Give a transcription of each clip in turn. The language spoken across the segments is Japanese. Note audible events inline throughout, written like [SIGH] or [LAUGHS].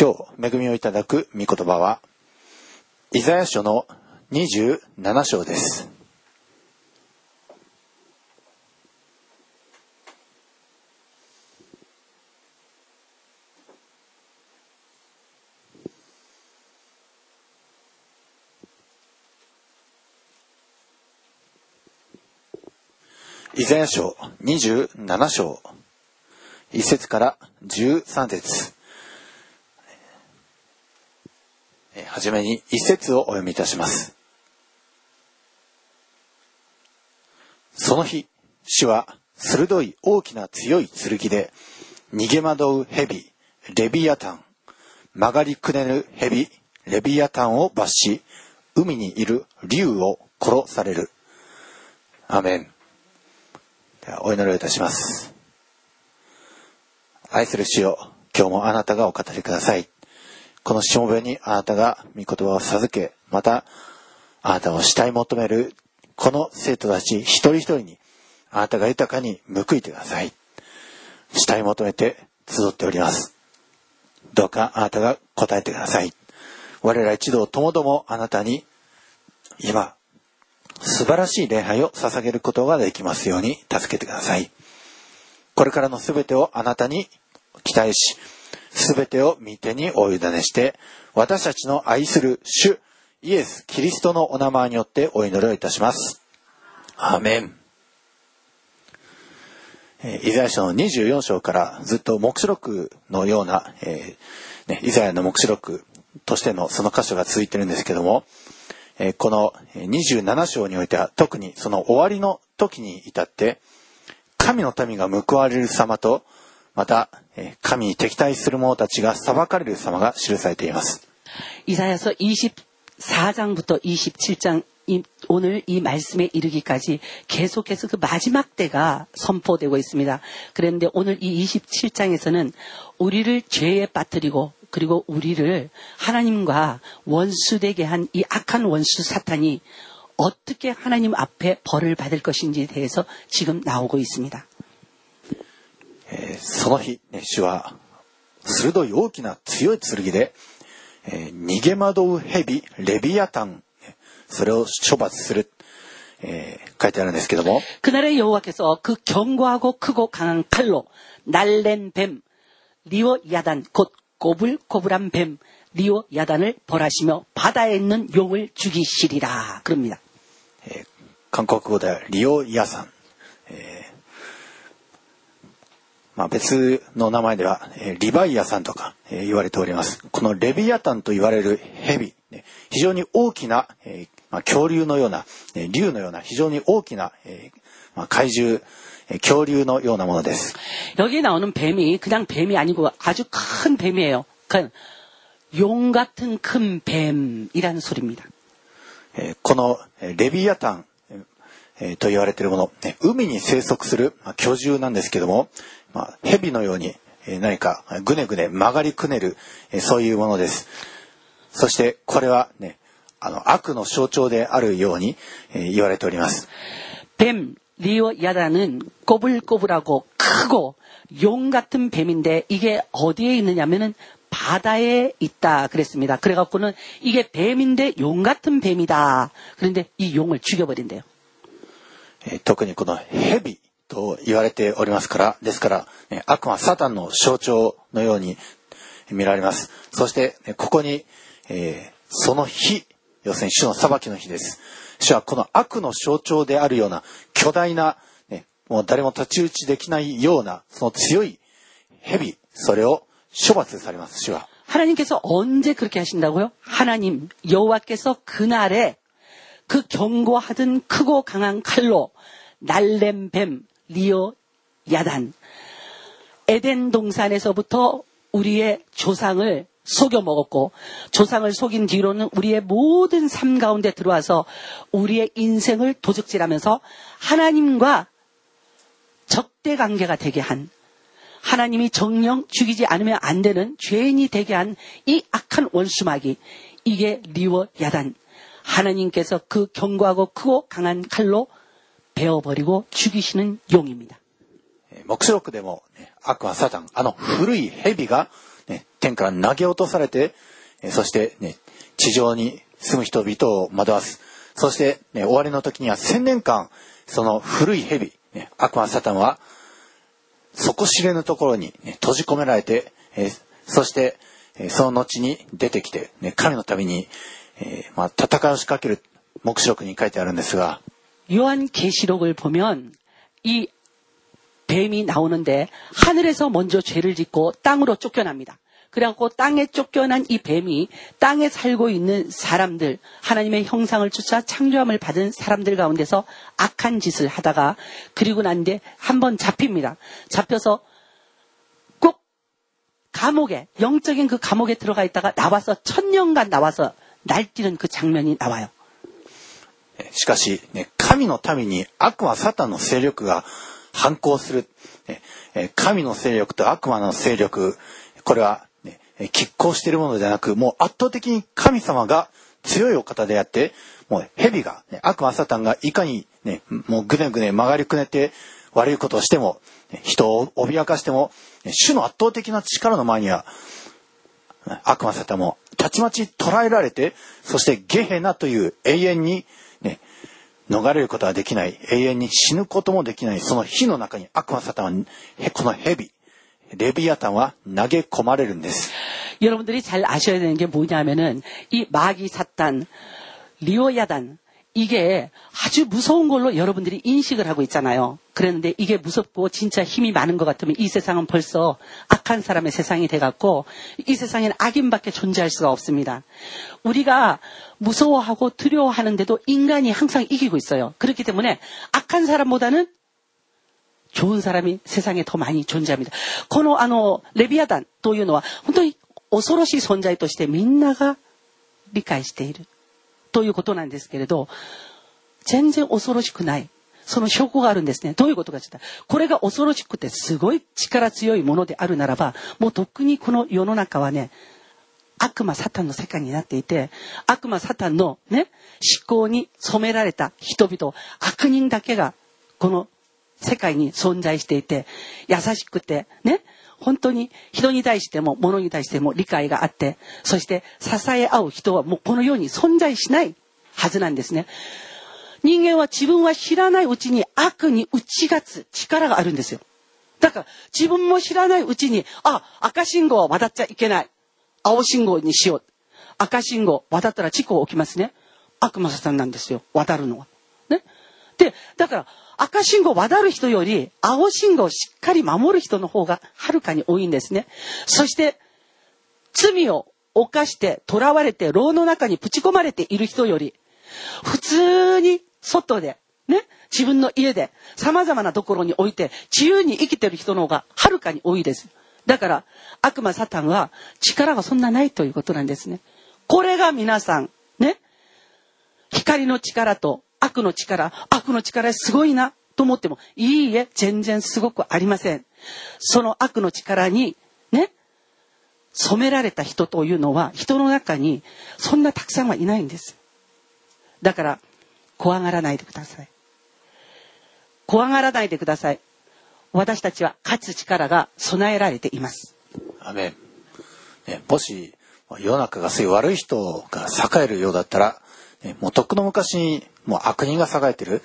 今日恵みをいただく御言葉は、イザヤ書の27章です。イザヤ書27章1節から13節えーはじめに1節をお読みいたします。その日、主は鋭い大きな強い剣で逃げ惑う蛇、レビアタン、曲がりくねる蛇、レビアタンを罰し、海にいる竜を殺される。アメン。ではお祈りをいたします。愛する主よ、今日もあなたがお語りください。このしもべにあなたが御言葉を授け、また、あなたを慕い求める、この生徒たち一人一人に、あなたが豊かに報いてください。慕い求めて集っております。どうかあなたが答えてください。我ら一同ともどもあなたに、今、素晴らしい礼拝を捧げることができますように助けてください。これからのすべてをあなたに期待し、すべてを御手にお委ねして、私たちの愛する主、イエス・キリストのお名前によってお祈りをいたします。アーメン。えーイザヤ書の24章からずっと目視録のような、えーね、イザヤの目視録としてのその箇所が続いてるんですけども、えーこのえ27章においては特にその終わりの時に至って、神の民が報われる様と、 また、えー神に敵対する者たちが裁かれる様が記されています。 이사야서 24장부터 27장 이- 오늘 이 말씀에 이르기까지 계속해서 그 마지막 때가 선포되고 있습니다. 그런데 오늘 이 27장에서는 우리를 죄에 빠뜨리고 그리고 우리를 하나님과 원수되게 한 이 악한 원수 사탄이 어떻게 하나님 앞에 벌을 받을 것인지에 대해서 지금 나오고 있습니다. えーその日、ね、主は、鋭い大きな強い剣で、えー逃げ惑う蛇、レビアタン、ねそれを処罰する、えー書いてあるんですけども、 그날의 여호와께서 그 견고하고 크고 강한 칼로 날랜 뱀 리오 야단 곧 꼬불꼬불한 뱀 리오 야단을 벌하시며 바다에 있는 용을 죽이시리라 그럽니다. えー韓国語ではリオイヤさん、えー まあ、別の名前では、えーリバイアさんとか、えー言われております。このレビアタンと言われる蛇、ね非常に大きな、えーまあ、恐竜のような、えー竜のような非常に大きな、えーまあ、怪獣、えー恐竜のようなものです。 여기에 나오는 뱀이 그냥 뱀이 아니고 아주 큰 뱀이에요. 그용 같은 큰 뱀이라는 소리입니다. えーこのえーレビアタン、えーと言われているもの、ね海に生息する、まあ、巨獣なんですけども、 まあ、蛇のように何かぐねぐね曲がりくねるそういうものですそしてこれはねあの悪の象徴であるように言われております뱀리오야다는꼬불꼬불하고크고용같은뱀인데이게어디에있느냐면은 바다에 있다 그랬습니 다. 그래갖고는 이게 뱀인데 용 같은 뱀이 다. 그런데 이 용을 죽여버린대 요. 특히この蛇と言われておりますから、ですから、ね悪魔サタンの象徴のように見られます。そして、ねここに、えーその日、要するに主の裁きの日です。主はこの悪の象徴であるような巨大な、ね、もう誰も太刀打ちできないような、その強い蛇、それを処罰されます、主は。 하나님께서 언제 그렇게 하신다고요? 하나님 여호와께서 그날에 그 견고하던 크고 강한 칼로 날렘 뱀 리오 야단. 에덴 동산에서부터 우리의 조상을 속여 먹었고 조상을 속인 뒤로는 우리의 모든 삶 가운데 들어와서 우리의 인생을 도적질하면서 하나님과 적대 관계가 되게 한 하나님이 정령 죽이지 않으면 안 되는 죄인이 되게 한 이 악한 원수마귀 이게 리워 야단. 하나님께서 그 견고하고 크고 강한 칼로 베어버리고 죽이시는 용입니다. えー黙示録でも、ね悪魔サタン、あの古い蛇が、 ね、天から投げ落とされて、えそしてね、地上に住む人々を惑わす。そして、ね、終わりの時には千年間、その古い蛇、ね、悪魔サタンは、底知れぬところに、ね、閉じ込められて、えそして、えその後に出てきて、ね、神のために、えー、まあ、戦いを仕掛ける目視録に書いてあるんですが、 요한계시록을보면이뱀이나오는데하늘에서먼저죄를짓고땅으로쫓겨납니다 그래갖고 땅에 쫓겨난 이 뱀이 땅에 살고 있는 사람들, 하나님의 형상을 쫓아 창조함을 받은 사람들 가운데서 악한 짓을 하다가 그리고 난 뒤에 한 번 잡힙니다. 잡혀서 꼭 감옥에, 영적인 그 감옥에 들어가 있다가 나와서 천년간 나와서 날뛰는 그 장면이 나와요. しかし、ね、 神の民に悪魔サタンの勢力が反抗する。神の勢力と悪魔の勢力、これは拮抗しているものではなく、もう圧倒的に神様が強いお方であって、もう蛇が、悪魔サタンがいかにね、もうぐねぐね曲がりくねて悪いことをしても、人を脅かしても、主の圧倒的な力の前には、悪魔サタンもたちまち捉えられて、そしてゲヘナという永遠に、逃れることはできない、永遠に死ぬこともできない、その火の中に悪魔サタンは、この蛇、 레비아탄과 낙에 고마를んです. 여러분들이 잘 아셔야 되는 게 뭐냐면은 이 마귀 사탄, 리오야단 이게 아주 무서운 걸로 여러분들이 인식을 하고 있잖아요. 그랬는데 이게 무섭고 진짜 힘이 많은 것 같으면 이 세상은 벌써 악한 사람의 세상이 돼갖고 이 세상에는 악인밖에 존재할 수가 없습니다. 우리가 무서워하고 두려워하는데도 인간이 항상 이기고 있어요. 그렇기 때문에 악한 사람보다는 좋은 사람이 세상에 더 많이 존재합니다. このあの、レビアダンというのは、本当に恐ろしい存在としてみんなが理解している。 ということなんですけれど、全然恐ろしくない。その証拠があるんですね。どういうことかというと、これが恐ろしくてすごい力強いものであるならば、もうとっくにこの世の中はね、悪魔サタンの世界になっていて、悪魔サタンのね、思考に染められた人々、悪人だけがこの世界に存在していて、優しくてね、本当に人に対しても物に対しても理解があって、そして支え合う人はもうこの世に存在しないはずなんですね。人間は自分は知らないうちに悪に打ち勝つ力があるんですよ。だから自分も知らないうちに、あ、赤信号は渡っちゃいけない。青信号にしよう。赤信号渡ったら事故起きますね。悪魔さんなんですよ。渡るのは。ね。で、だから赤信号を渡る人より青信号をしっかり守る人の方がはるかに多いんですね。そして罪を犯して囚われて牢の中にぶち込まれている人より普通に外でね、自分の家で様々なところに置いて自由に生きてる人の方がはるかに多いです。だから悪魔サタンは力がそんなないということなんですね。これが皆さんね、光の力と悪の力、悪の力すごいなと思っても、いいえ、全然すごくありません。その悪の力に、ね、染められた人というのは、人の中にそんなたくさんはいないんです。だから、怖がらないでください。怖がらないでください。私たちは勝つ力が備えられています。アメン。ね、もし、世の中がそうい悪い人が栄えるようだったら、ね、もうとっくの昔にもう悪人が栄えてる、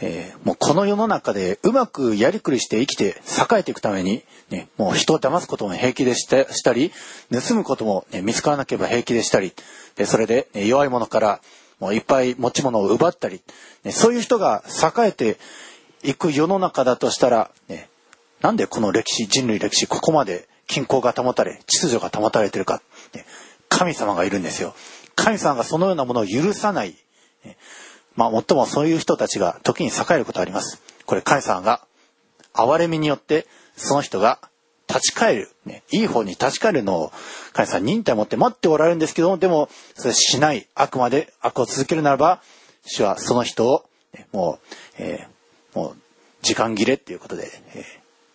えー、もうこの世の中でうまくやりくりして生きて栄えていくために、ね、もう人を騙すことも平気でしたしたり盗むことも、ね、見つからなければ平気でしたり。でそれで、ね、弱い者からもういっぱい持ち物を奪ったり、ね、そういう人が栄えていく世の中だとしたら、ね、なんでこの歴史人類歴史ここまで均衡が保たれ秩序が保たれてるか、ね、神様がいるんですよ。神様がそのようなものを許さない。まあ、もっともそういう人たちが時に栄えることあります。これ、神様が、憐れみによって、その人が立ち返る、ね、いい方に立ち返るのを、神様忍耐を持って待っておられるんですけども、でも、それしない、あくまで悪を続けるならば、主はその人を、ね、もう、えー、もう、時間切れっていうことで、えー、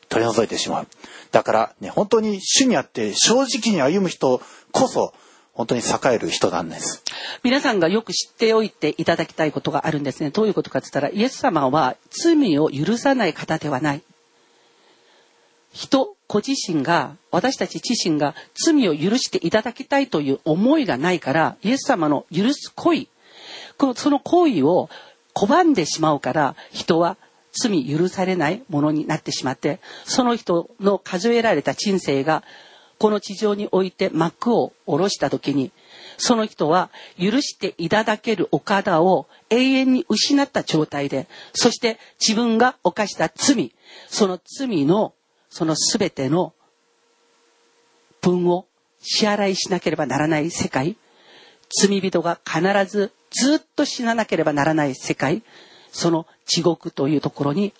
取り除いてしまう。だから、ね、本当に主にあって正直に歩む人こそ、本当に栄える人なんです。皆さんがよく知っておいていただきたいことがあるんですね。どういうことかって言ったら、イエス様は罪を許さない方ではない。人ご自身が、私たち自身が罪を許していただきたいという思いがないから、イエス様の許す行為、このその行為を拒んでしまうから、人は罪許されないものになってしまって、その人の数えられた人生が、この地上において幕を下ろした時に、その人は許していただけるお方を永遠に失った状態で、そして自分が犯した罪、その罪のその全ての分を支払いしなければならない世界、罪人が必ずずっと死ななければならない世界、その地獄というところに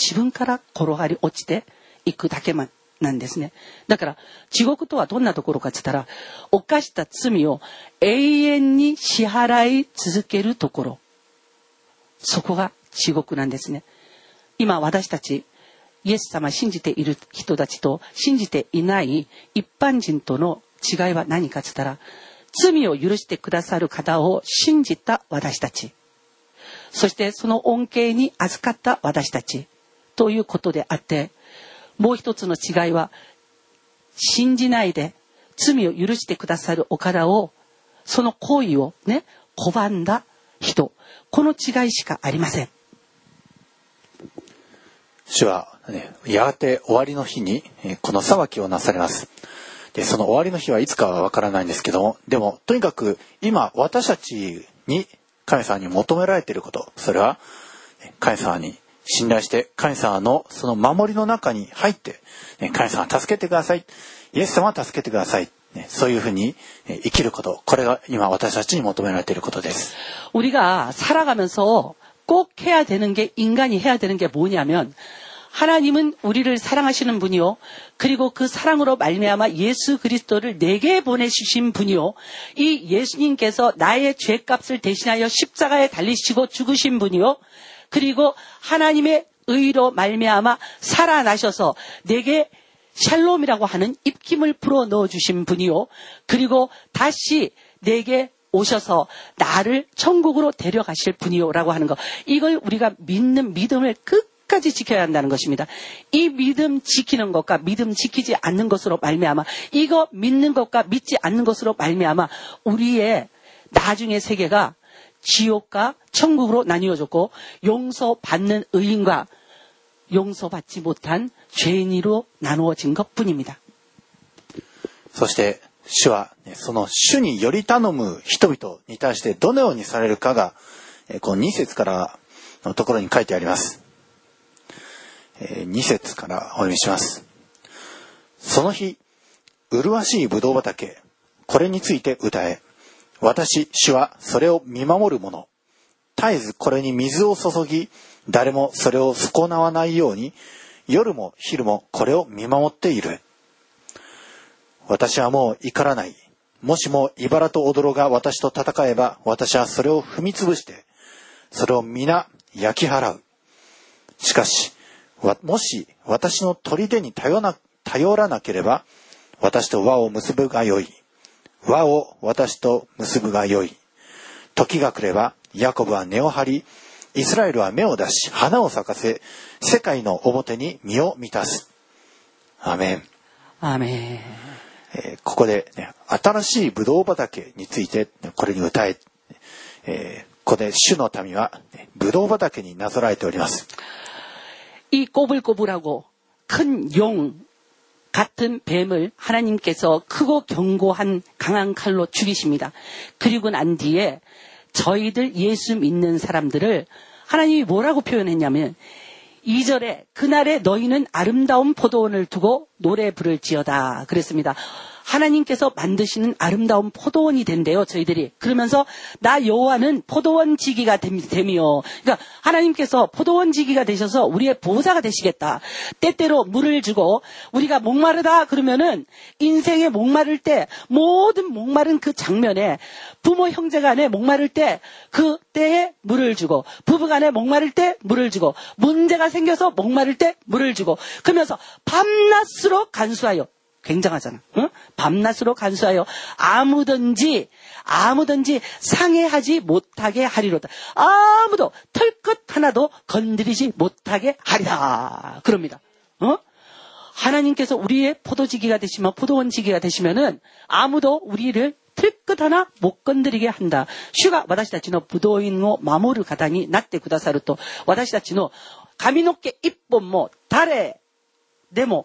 自分から転がり落ちていくだけまなんですね。だから地獄とはどんなところかって言ったら、犯した罪を永遠に支払い続けるところ。そこが地獄なんですね。今私たちイエス様信じている人たちと信じていない一般人との違いは何かって言ったら、罪を許してくださる方を信じた私たち。そしてその恩恵に預かった私たち。ということであって、もう一つの違いは、信じないで罪を許してくださるお方を、その行為をね、拒んだ人。この違いしかありません。主は、ね、やがて終わりの日に、この裁きをなされます。で、その終わりの日はいつかはわからないんですけども、でも、とにかく今、私たちに神様に求められていること、それは、神様に信頼して、神様のその守りの中に入って、神様助けてください。イエス様は助けてください。そういうふうに生きること。これが今私たちに求められていることです。우리가살아가면서꼭해야되는게인간이해야되는게뭐냐면 하나님은 우리를 사랑하시는 분이요. 그리고 그 사랑으로 말미암아 예수 그리스도를 내게 보내주신 분이요. 이 예수님께서 나의 죄값을 대신하여 십자가에 달리시고 죽으신 분이요. 그리고 하나님의 의로 말미암아 살아나셔서 내게 샬롬이라고 하는 입김을 불어 넣어 주신 분이요. 그리고 다시 내게 오셔서 나를 천국으로 데려가실 분이요라고 하는 거. 이걸 우리가 믿는 믿음을 끝 끝까지 지켜야 한다는 것입니다. 이 믿음 지키는 것과 믿음 지키지 않는 것으로 말미암아 이거 믿는 것과 믿지 않는 것으로 말미암아 우리의 나중의 세계가 지옥과 천국으로 나뉘어졌고 용서받는 의인과 용서받지 못한 죄인으로 나누어진 것뿐입니다. そして主は、ね、その主により頼む人々に対してどのようにされるかが、この2節からのところに書いてあります。2節からお読みします。その日、麗しい葡萄畑、これについて歌え。 私、主はそれを見守る者。絶えずこれに水を注ぎ、誰もそれを損なわないように、夜も昼もこれを見守っている。私はもう怒らない。もしも茨と踊が私と戦えば、私はそれを踏み潰して、それを皆焼き払う。しかし、もし私の砦に頼な頼らなければ、私と輪を結ぶがよい。輪を私と結ぶがよい。時が来れば、ヤコブは根を張り、イスラエルは芽を出し、花を咲かせ、世界の表に身を満たす。アメン。アメン。えー、ここで、ね、新しいブドウ畑について、これに歌え、えー、ここで主の民は、ね、ブドウ畑になぞらえております。 이 꼬불꼬불하고 큰 용 같은 뱀을 하나님께서 크고 견고한 강한 칼로 죽이십니다. 그리고 난 뒤에 저희들 예수 믿는 사람들을 하나님이 뭐라고 표현했냐면 2절에 그날에 너희는 아름다운 포도원을 두고 노래 부를 지어다 그랬습니다. 하나님께서 만드시는 아름다운 포도원이 된대요, 저희들이. 그러면서 나 여호와는 포도원 지기가 됨이요. 그러니까 하나님께서 포도원 지기가 되셔서 우리의 보호자가 되시겠다. 때때로 물을 주고 우리가 목마르다 그러면은 인생에 목마를 때 모든 목마른 그 장면에 부모 형제 간에 목마를 때 그때에 물을 주고 부부 간에 목마를 때 물을 주고 문제가 생겨서 목마를 때 물을 주고 그러면서 밤낮으로 간수하여 굉장하잖아. 응? 밤낮으로 간수하여 아무든지 아무든지 상해하지 못하게 하리로다. 아무도 털끝 하나도 건드리지 못하게 하리라. 그럽니다. 어? 하나님께서 우리의 포도지기가 되시면 포도원지기가 되시면은 아무도 우리를 틀끝 하나 못 건드리게 한다. 슈가 와다시다치노 부도인노 마모르 가다니 낫데 구다사르토 와다시다치노 가미노께 입본 모 달에 네모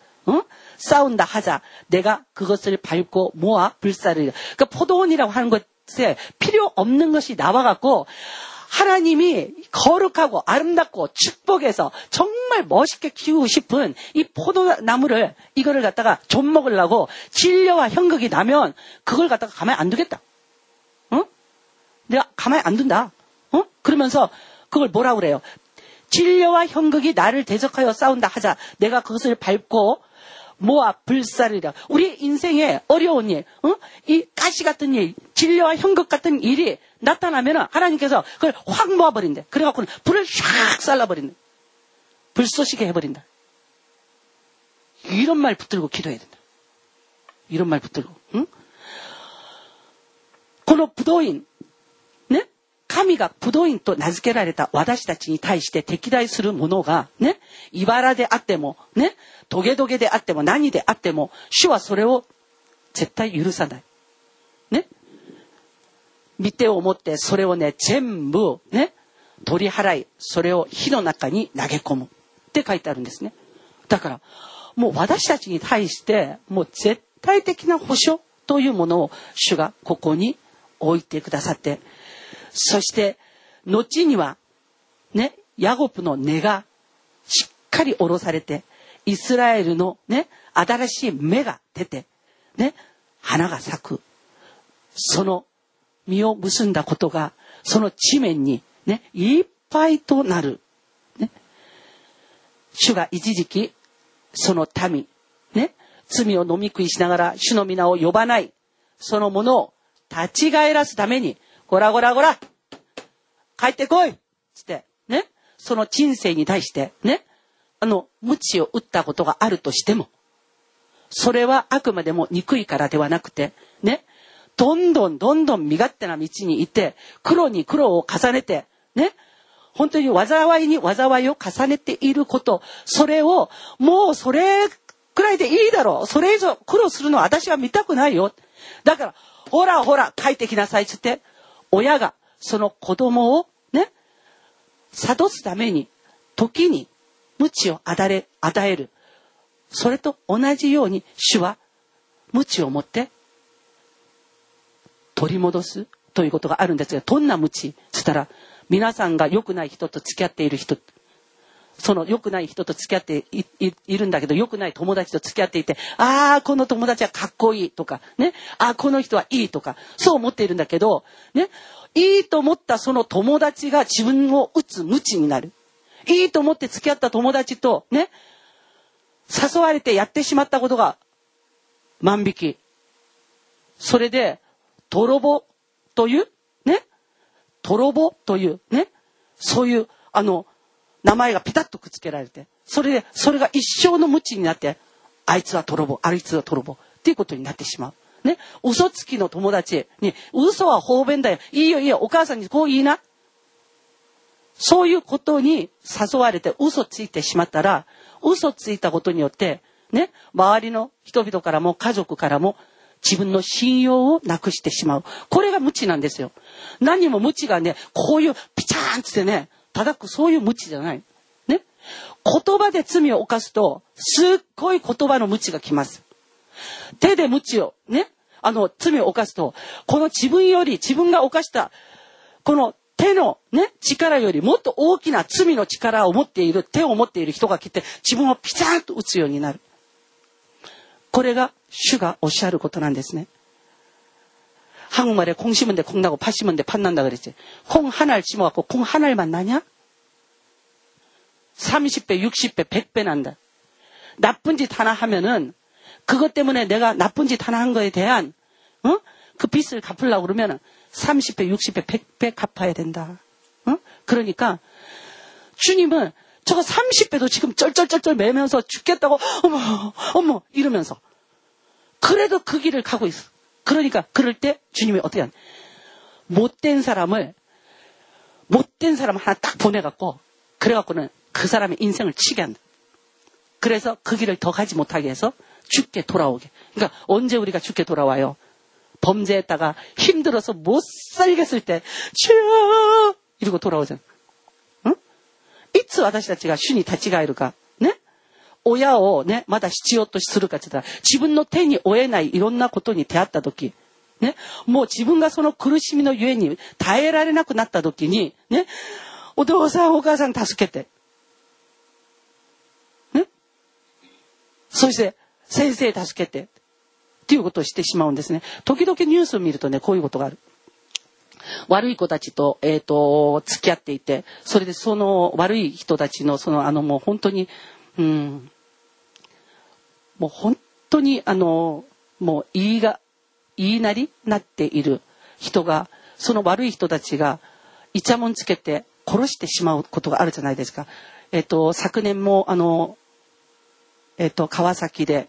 어? 싸운다 하자. 내가 그것을 밟고 모아 불사를. 그러니까 포도원이라고 하는 것에 필요 없는 것이 나와갖고 하나님이 거룩하고 아름답고 축복해서 정말 멋있게 키우고 싶은 이 포도나무를 이거를 갖다가 좀 먹으려고 진료와 형극이 나면 그걸 갖다가 가만히 안 두겠다. 어? 내가 가만히 안 둔다. 어? 그러면서 그걸 뭐라 그래요? 진료와 형극이 나를 대적하여 싸운다 하자. 내가 그것을 밟고 모아 불살이라. 우리 인생에 어려운 일, 어? 이 가시 같은 일, 진료와 현극 같은 일이 나타나면은 하나님께서 그걸 확 모아버린대. 그래갖고는 불을 샥 쌀라버린다. 불쏘시게 해버린다. 이런 말 붙들고 기도해야 된다. 이런 말 붙들고, 응? 고로 부도인, 神がブドウ園と名付けられた私たちに対して敵対するものが、ね、茨であっても、ね、トゲトゲであっても何であっても、主はそれを絶対許さない。ね。見てを持ってそれをね、全部ね、取り払い、それを火の中に投げ込むって書いてあるんですね。だから、もう私たちに対して、もう絶対的な保証というものを主がここに置いてくださって、そして、後には、ね、ヤゴプの根がしっかり下ろされて、イスラエルのね、新しい芽が出て、ね、花が咲く。その実を結んだことが、その地面にね、いっぱいとなる。ね、主が一時期、その民、ね、罪を飲み食いしながら主の皆を呼ばない、そのものを立ち返らすために、ゴラゴラゴラ帰ってこいつって、ね。その人生に対して、ね。あの、鞭を打ったことがあるとしても、それはあくまでも憎いからではなくて、ね。どんどんどんどん身勝手な道にいて、苦労に苦労を重ねて、ね。本当に災いに災いを重ねていること、それを、もうそれくらいでいいだろう。それ以上苦労するのは私は見たくないよ。だから、ほらほら、帰ってきなさいつって、親がその子供をね、諭すために、時に、鞭を与え与える。それと同じように、主は、鞭を持って、取り戻すということがあるんですが、どんな鞭？つったら、皆さんが良くない人と付き合っている人その良くない人と付き合っているんだけど、良くない友達と付き合っていて、ああ、この友達はかっこいいとか、ね、ああ、この人はいいとか、そう思っているんだけど、ね、いいと思ったその友達が自分を打つ無知になる。いいと思って付き合った友達と、ね、誘われてやってしまったことが万引き。それで、泥棒という、ね、泥棒という、ね、そういう、あの、名前がピタッとくっつけられて、それで、それが一生の無知になって、あいつは泥棒、あいつは泥棒、っていうことになってしまう。ね。嘘つきの友達に、嘘は方便だよ。いいよいいよ、お母さんにこう言いな。そういうことに誘われて嘘ついてしまったら、嘘ついたことによって、ね、周りの人々からも家族からも自分の信用をなくしてしまう。これが無知なんですよ。何も無知がね、こういうピチャーンつってね、叩くそういう無知じゃない。ね。言葉で罪を犯すと、すっごい言葉の無知が来ます。手で無知を、ね。あの、罪を犯すと、この自分より、自分が犯した、この手のね、力よりもっと大きな罪の力を持っている、手を持っている人が来て、自分をピタンと打つようになる。これが主がおっしゃることなんですね。 한국말에 콩 심은 데 콩 나고 팥 심은 데 팥 난다 그랬지콩하나를심어갖고콩하나를만나냐 30배, 60배, 100배 난다. 나쁜 짓 하나 하면은 그것 때문에 내가 나쁜 짓 하나 한 거에 대한 어? 그 빚을 갚으려고 그러면 30배, 60배, 100배 갚아야 된다. 어? 그러니까 주님은 저거 30배도 지금 쩔쩔쩔쩔 매면서 죽겠다고 어머 어머 이러면서 그래도 그 길을 가고 있어. 그러니까 그럴 때 주님이 어떻게 하냐. 못된 사람을 못된 사람 하나 딱 보내갖고 그래갖고는 그 사람의 인생을 치게 한다. 그래서 그 길을 더 가지 못하게 해서 죽게 돌아오게. 그러니까 언제 우리가 죽게 돌아와요? 범죄했다가 힘들어서 못 살겠을 때 주여 이러고 돌아오잖아. 응? 이츠 와다시 다치가 슈니 다치가 이러가 親をね、まだ必要とするかって言ったら、自分の手に負えないいろんなことに出会った時、ね、もう自分がその苦しみのゆえに耐えられなくなった時に、ね、お父さんお母さん助けて。ね。そして、先生助けて。っていうことをしてしまうんですね。時々ニュースを見るとね、こういうことがある。悪い子たちと、えっ、と、付き合っていて、それでその悪い人たちの、その、あの、もう本当に、うん、もう本当に、あの、もう言いが、言いなりになっている人が、その悪い人たちが、イチャモンつけて殺してしまうことがあるじゃないですか。えっ、と、昨年も、あの、えっ、と、川崎で、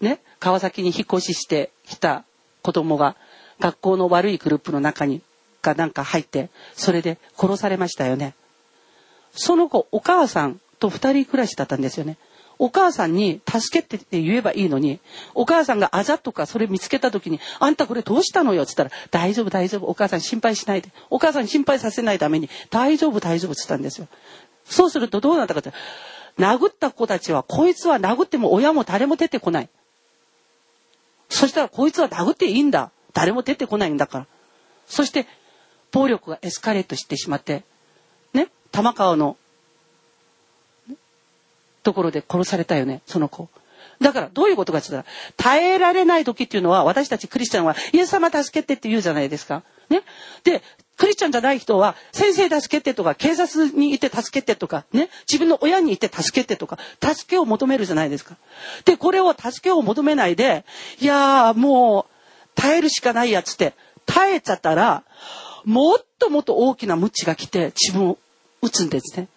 ね、川崎に引っ越ししてきた子供が学校の悪いグループの中にがなんか入ってそれで殺されましたよねその子お母さんと二人暮らしだったんですよねお母さんに助けてって言えばいいのにお母さんがあざとかそれ見つけた時に「あんたこれどうしたのよ」っつったら「大丈夫大丈夫お母さん心配しないで」お母さん心配させないために「大丈夫大丈夫」っつったんですよそうするとどうなったかって殴った子たちはこいつは殴っても親も誰も出てこないそしたらこいつは殴っていいんだ。誰も出てこないんだから。そして、暴力がエスカレートしてしまって、ね、玉川の、ところで殺されたよね、その子。だから、どういうことかって言ったら、耐えられない時っていうのは、私たちクリスチャンは、イエス様助けてって言うじゃないですか。ね。で、クリスチャンじゃない人は、先生助けてとか、警察にいて助けてとか、ね。自分の親にいて助けてとか、助けを求めるじゃないですか。で、これを助けを求めないで、いやー、もう、耐えるしかないやつって、耐えちゃったら、もっともっと大きな無知が来て、自分を撃つんですね。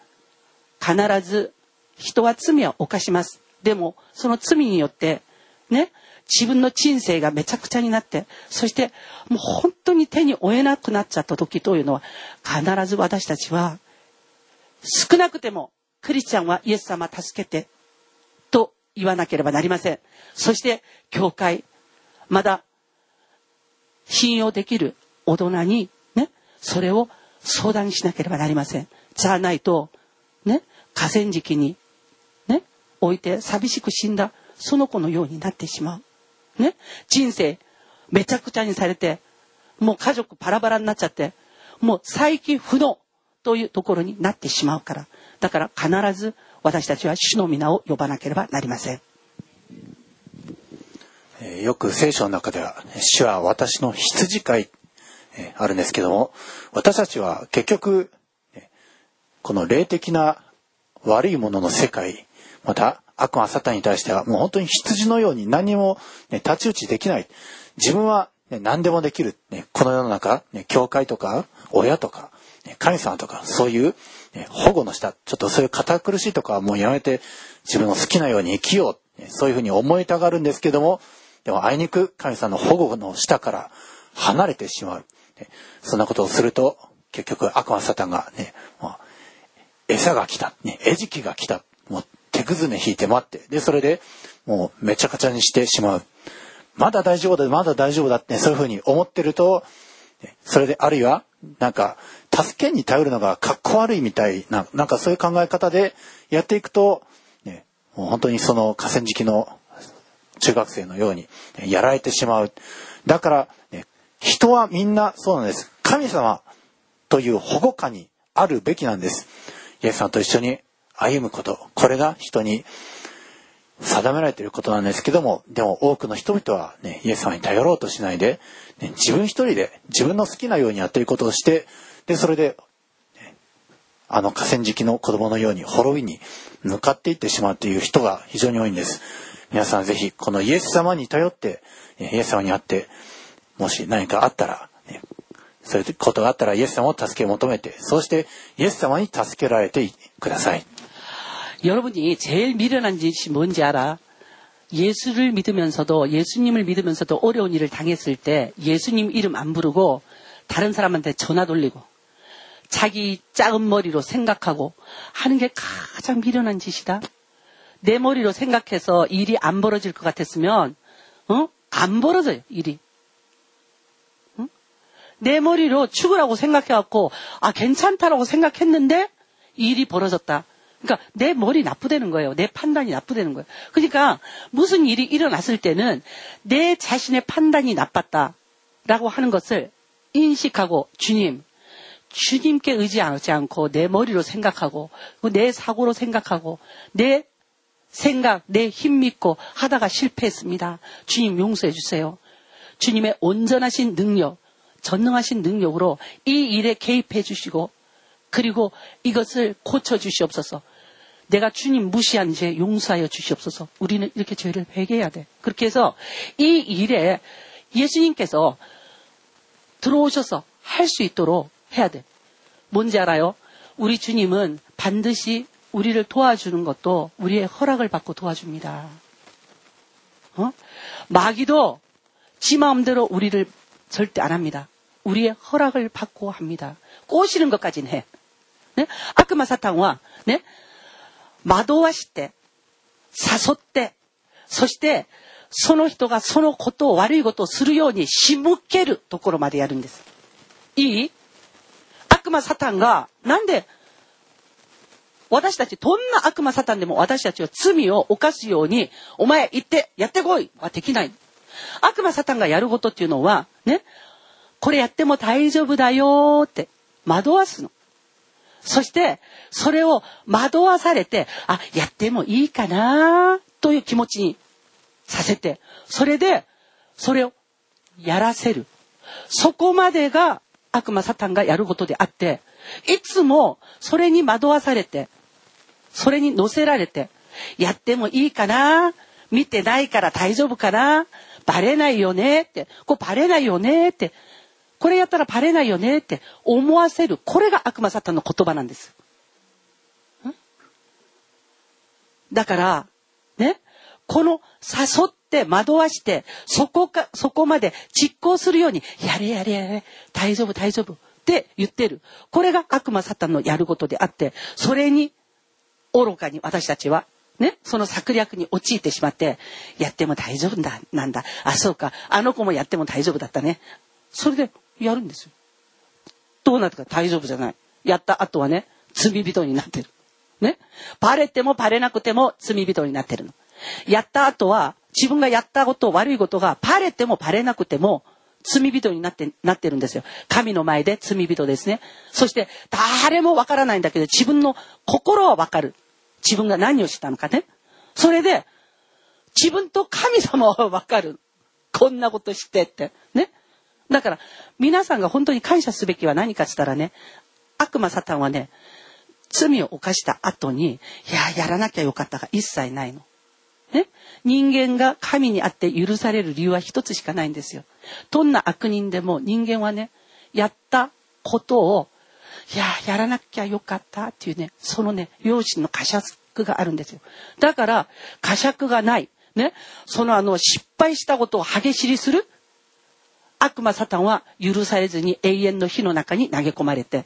必ず、人は罪を犯します。でも、その罪によって、ね、自分の人生がめちゃくちゃになって、そしてもう本当に手に負えなくなっちゃった時というのは、必ず私たちは、少なくても、クリスチャンはイエス様助けて、と言わなければなりません。そして、教会、まだ、信用できる大人に、ね、それを相談しなければなりません。じゃないと、ね、河川敷に、置いて寂しく死んだ、その子のようになってしまう。ね、人生めちゃくちゃにされて、もう家族バラバラになっちゃって、もう再起不能というところになってしまうから。だから必ず私たちは主の皆を呼ばなければなりません。えよく聖書の中では、主は私の羊飼い、えあるんですけども、私たちは結局、この霊的な悪いものの世界、また悪魔サタンに対してはもう本当に羊のように何も、ね、太刀打ちできない。自分は、ね、何でもできる。ね、この世の中、ね、教会とか、親とか、ね神様とか、そういう、ね保護の下、ちょっとそういう堅苦しいとかはもうやめて、自分の好きなように生きよう。ねそういうふうに思いたがるんですけども、でもあいにく神様の保護の下から離れてしまう。ねそんなことをすると、結局悪魔サタンがね、もう餌が来た、ね、餌食が来た、もう手くずね引いて待って、で、それでもうめちゃくちゃにしてしまう。まだ大丈夫だ、まだ大丈夫だって、そういうふうに思ってると、それであるいは、なんか、助けに頼るのがかっこ悪いみたいな、なんかそういう考え方でやっていくと、ね、もう本当にその河川敷の中学生のようにやられてしまう。だから、ね、人はみんなそうなんです。神様という保護下にあるべきなんです。イエスさんと一緒に歩むこと。これが人に定められていることなんですけども、でも多くの人々はね、イエス様に頼ろうとしないで、ね、自分一人で自分の好きなようにやっていることをして、で、それで、ねあの河川敷の子供のように滅びに向かっていってしまうという人が非常に多いんです。皆さんぜひこのイエス様に頼って、イエス様に会って、もし何かあったら、ね、そういうことがあったらイエス様を助け求めて、そしてイエス様に助けられてください。 여러분이 제일 미련한 짓이 뭔지 알아 예수를 믿으면서도 예수님을 믿으면서도 어려운 일을 당했을 때 예수님 이름 안 부르고 다른 사람한테 전화 돌리고 자기 작은 머리로 생각하고 하는 게 가장 미련한 짓이다. 내 머리로 생각해서 일이 안 벌어질 것 같았으면 어? 안 벌어져요 일이. 응? 내 머리로 죽으라고 생각해갖고 아 괜찮다라고 생각했는데 일이 벌어졌다. 그러니까 내 머리 나쁘다는 거예요. 내 판단이 나쁘다는 거예요. 그러니까 무슨 일이 일어났을 때는 내 자신의 판단이 나빴다라고 하는 것을 인식하고 주님, 주님께 의지하지 않고 내 머리로 생각하고 내 사고로 생각하고 내 생각, 내 힘 믿고 하다가 실패했습니다. 주님 용서해 주세요. 주님의 온전하신 능력, 전능하신 능력으로 이 일에 개입해 주시고 그리고 이것을 고쳐 주시옵소서. 내가 주님 무시한 죄 용서하여 주시옵소서. 우리는 이렇게 죄를 회개해야 돼. 그렇게 해서 이 일에 예수님께서 들어오셔서 할 수 있도록 해야 돼. 뭔지 알아요? 우리 주님은 반드시 우리를 도와주는 것도 우리의 허락을 받고 도와줍니다. 어? 마귀도 지 마음대로 우리를 절대 안 합니다. 우리의 허락을 받고 합니다. 꼬시는 것까지는 해. 네? 아크마 사탕과 네? 惑わして、誘って、そして、その人がそのことを悪いことをするように仕向けるところまでやるんです。いい？悪魔サタンが、なんで、私たち、どんな悪魔サタンでも私たちは罪を犯すように、お前行ってやってこいはできない。悪魔サタンがやることっていうのは、ね、これやっても大丈夫だよって惑わすの。そして、それを惑わされて、あ、やってもいいかなという気持ちにさせて、それで、それをやらせる。そこまでが悪魔サタンがやることであって、いつもそれに惑わされて、それに乗せられて、やってもいいかな見てないから大丈夫かなバレないよねって、こうバレないよねって、これやったらバレないよねって思わせる。これが悪魔サタンの言葉なんです。だから、ね、この誘って惑わして、そこか、そこまで実行するように、やれやれやれ、大丈夫大丈夫って言ってる。これが悪魔サタンのやることであって、それに愚かに私たちは、ね、その策略に陥ってしまって、やっても大丈夫だ、なんだ。あ、そうか。あの子もやっても大丈夫だったね。それでやるんですよ。どうなるか大丈夫じゃない。やった後はね、罪人になってる。ね。バレてもバレなくても罪人になってるの。やった後は、自分がやったこと、悪いことがバレてもバレなくても、罪人になって、なってるんですよ。神の前で罪人ですね。そして、誰もわからないんだけど、自分の心はわかる。自分が何をしたのかね。それで、自分と神様はわかる。こんなことしてって。ね。だから、皆さんが本当に感謝すべきは何かって言ったらね、悪魔サタンはね、罪を犯した後に、いや、やらなきゃよかったが一切ないの。ね、人間が神にあって許される理由は一つしかないんですよ。どんな悪人でも人間はね、やったことを、いや、やらなきゃよかったっていうね、そのね、良心の呵責があるんですよ。だから、呵責がない。ね、そのあの、失敗したことを激しりする。悪魔サタンは許されずに永遠の火の中に投げ込まれて、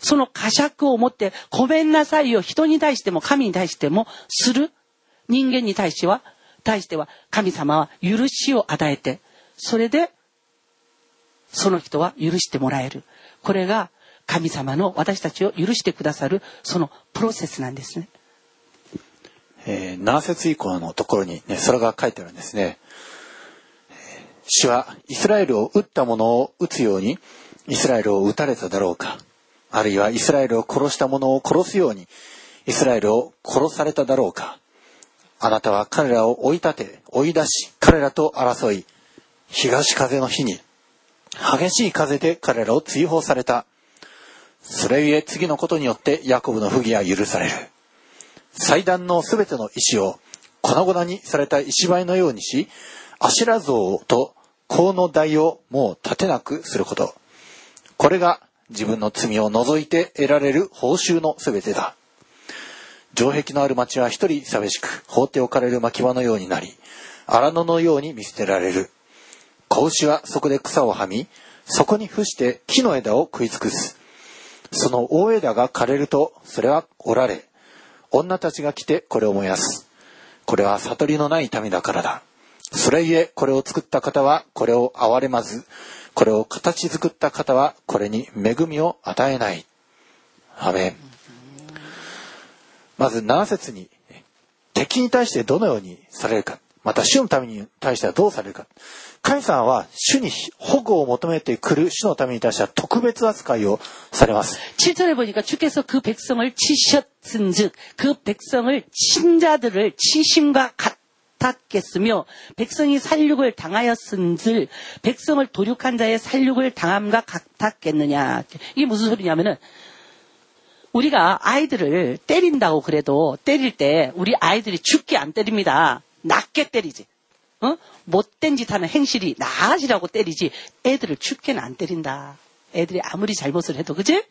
その呵責を持ってごめんなさいを人に対しても神に対してもする人間に対しては、対しては神様は許しを与えて、それでその人は許してもらえる。これが神様の私たちを許してくださるそのプロセスなんですね。えー、7節以降のところにね、それが書いてあるんですね。主はイスラエルを撃った者を撃つようにイスラエルを撃たれただろうか。あるいはイスラエルを殺した者を殺すようにイスラエルを殺されただろうか。あなたは彼らを追い立て追い出し彼らと争い東風の日に激しい風で彼らを追放された。それゆえ次のことによってヤコブの不義は許される。祭壇のすべての石を粉々にされた石灰のようにし、アシラ像と香の台をもう立てなくすること。これが自分の罪を除いて得られる報酬のすべてだ。城壁のある町は一人寂しく放っておかれる牧場のようになり、荒野のように見捨てられる。子牛はそこで草をはみ、そこに伏して木の枝を食い尽くす。その大枝が枯れると、それは折られ、女たちが来てこれを燃やす。これは悟りのない民だからだ。それゆえ、これを作った方はこれを憐れまず、これを形作った方はこれに恵みを与えない。アメン。まず7節に、敵に対してどのようにされるか、また主のために対してはどうされるか。神様は主に保護を求めてくる主のために対しては特別扱いをされます。 7절에 보니까 주께서 그 백성을 치셨은즉 그 백성을 친자들을 치심과 같 았겠으며 백성이 살육을 당하였은즉 백성을 도륙한 자의 살육을 당함과 같았겠느냐 이게 무슨 소리냐면은 우리가 아이들을 때린다고 그래도 때릴 때 우리 아이들이 죽게 안 때립니다. 낮게 때리지. 어? 못된 짓 하는 행실이 나아지라고 때리지 애들을 죽게는 안 때린다. 애들이 아무리 잘못을 해도 그지?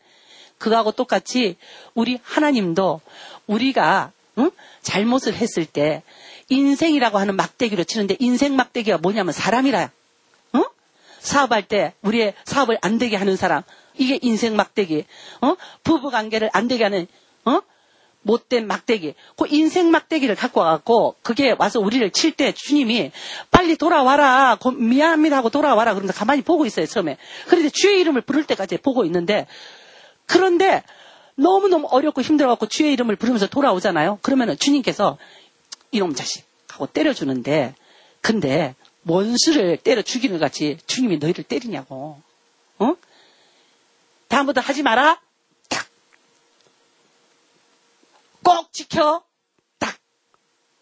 그거하고 똑같이 우리 하나님도 우리가 응? 잘못을 했을 때 인생이라고 하는 막대기로 치는데 인생 막대기가 뭐냐면 사람이라. 어? 사업할 때 우리의 사업을 안 되게 하는 사람 이게 인생 막대기. 어? 부부 관계를 안 되게 하는 어? 못된 막대기. 그 인생 막대기를 갖고 와갖고 그게 와서 우리를 칠 때 주님이 빨리 돌아와라. 고- 미안합니다 하고 돌아와라. 그러면서 가만히 보고 있어요 처음에. 그런데 주의 이름을 부를 때까지 보고 있는데 그런데 너무너무 어렵고 힘들어갖고 주의 이름을 부르면서 돌아오잖아요. 그러면은 주님께서 이놈 자식 하고 때려주는데 근데 원수를 때려 죽이는 것 같이 주님이 너희를 때리냐고. 어? 다음부터 하지 마라. 딱. 꼭 지켜. 딱.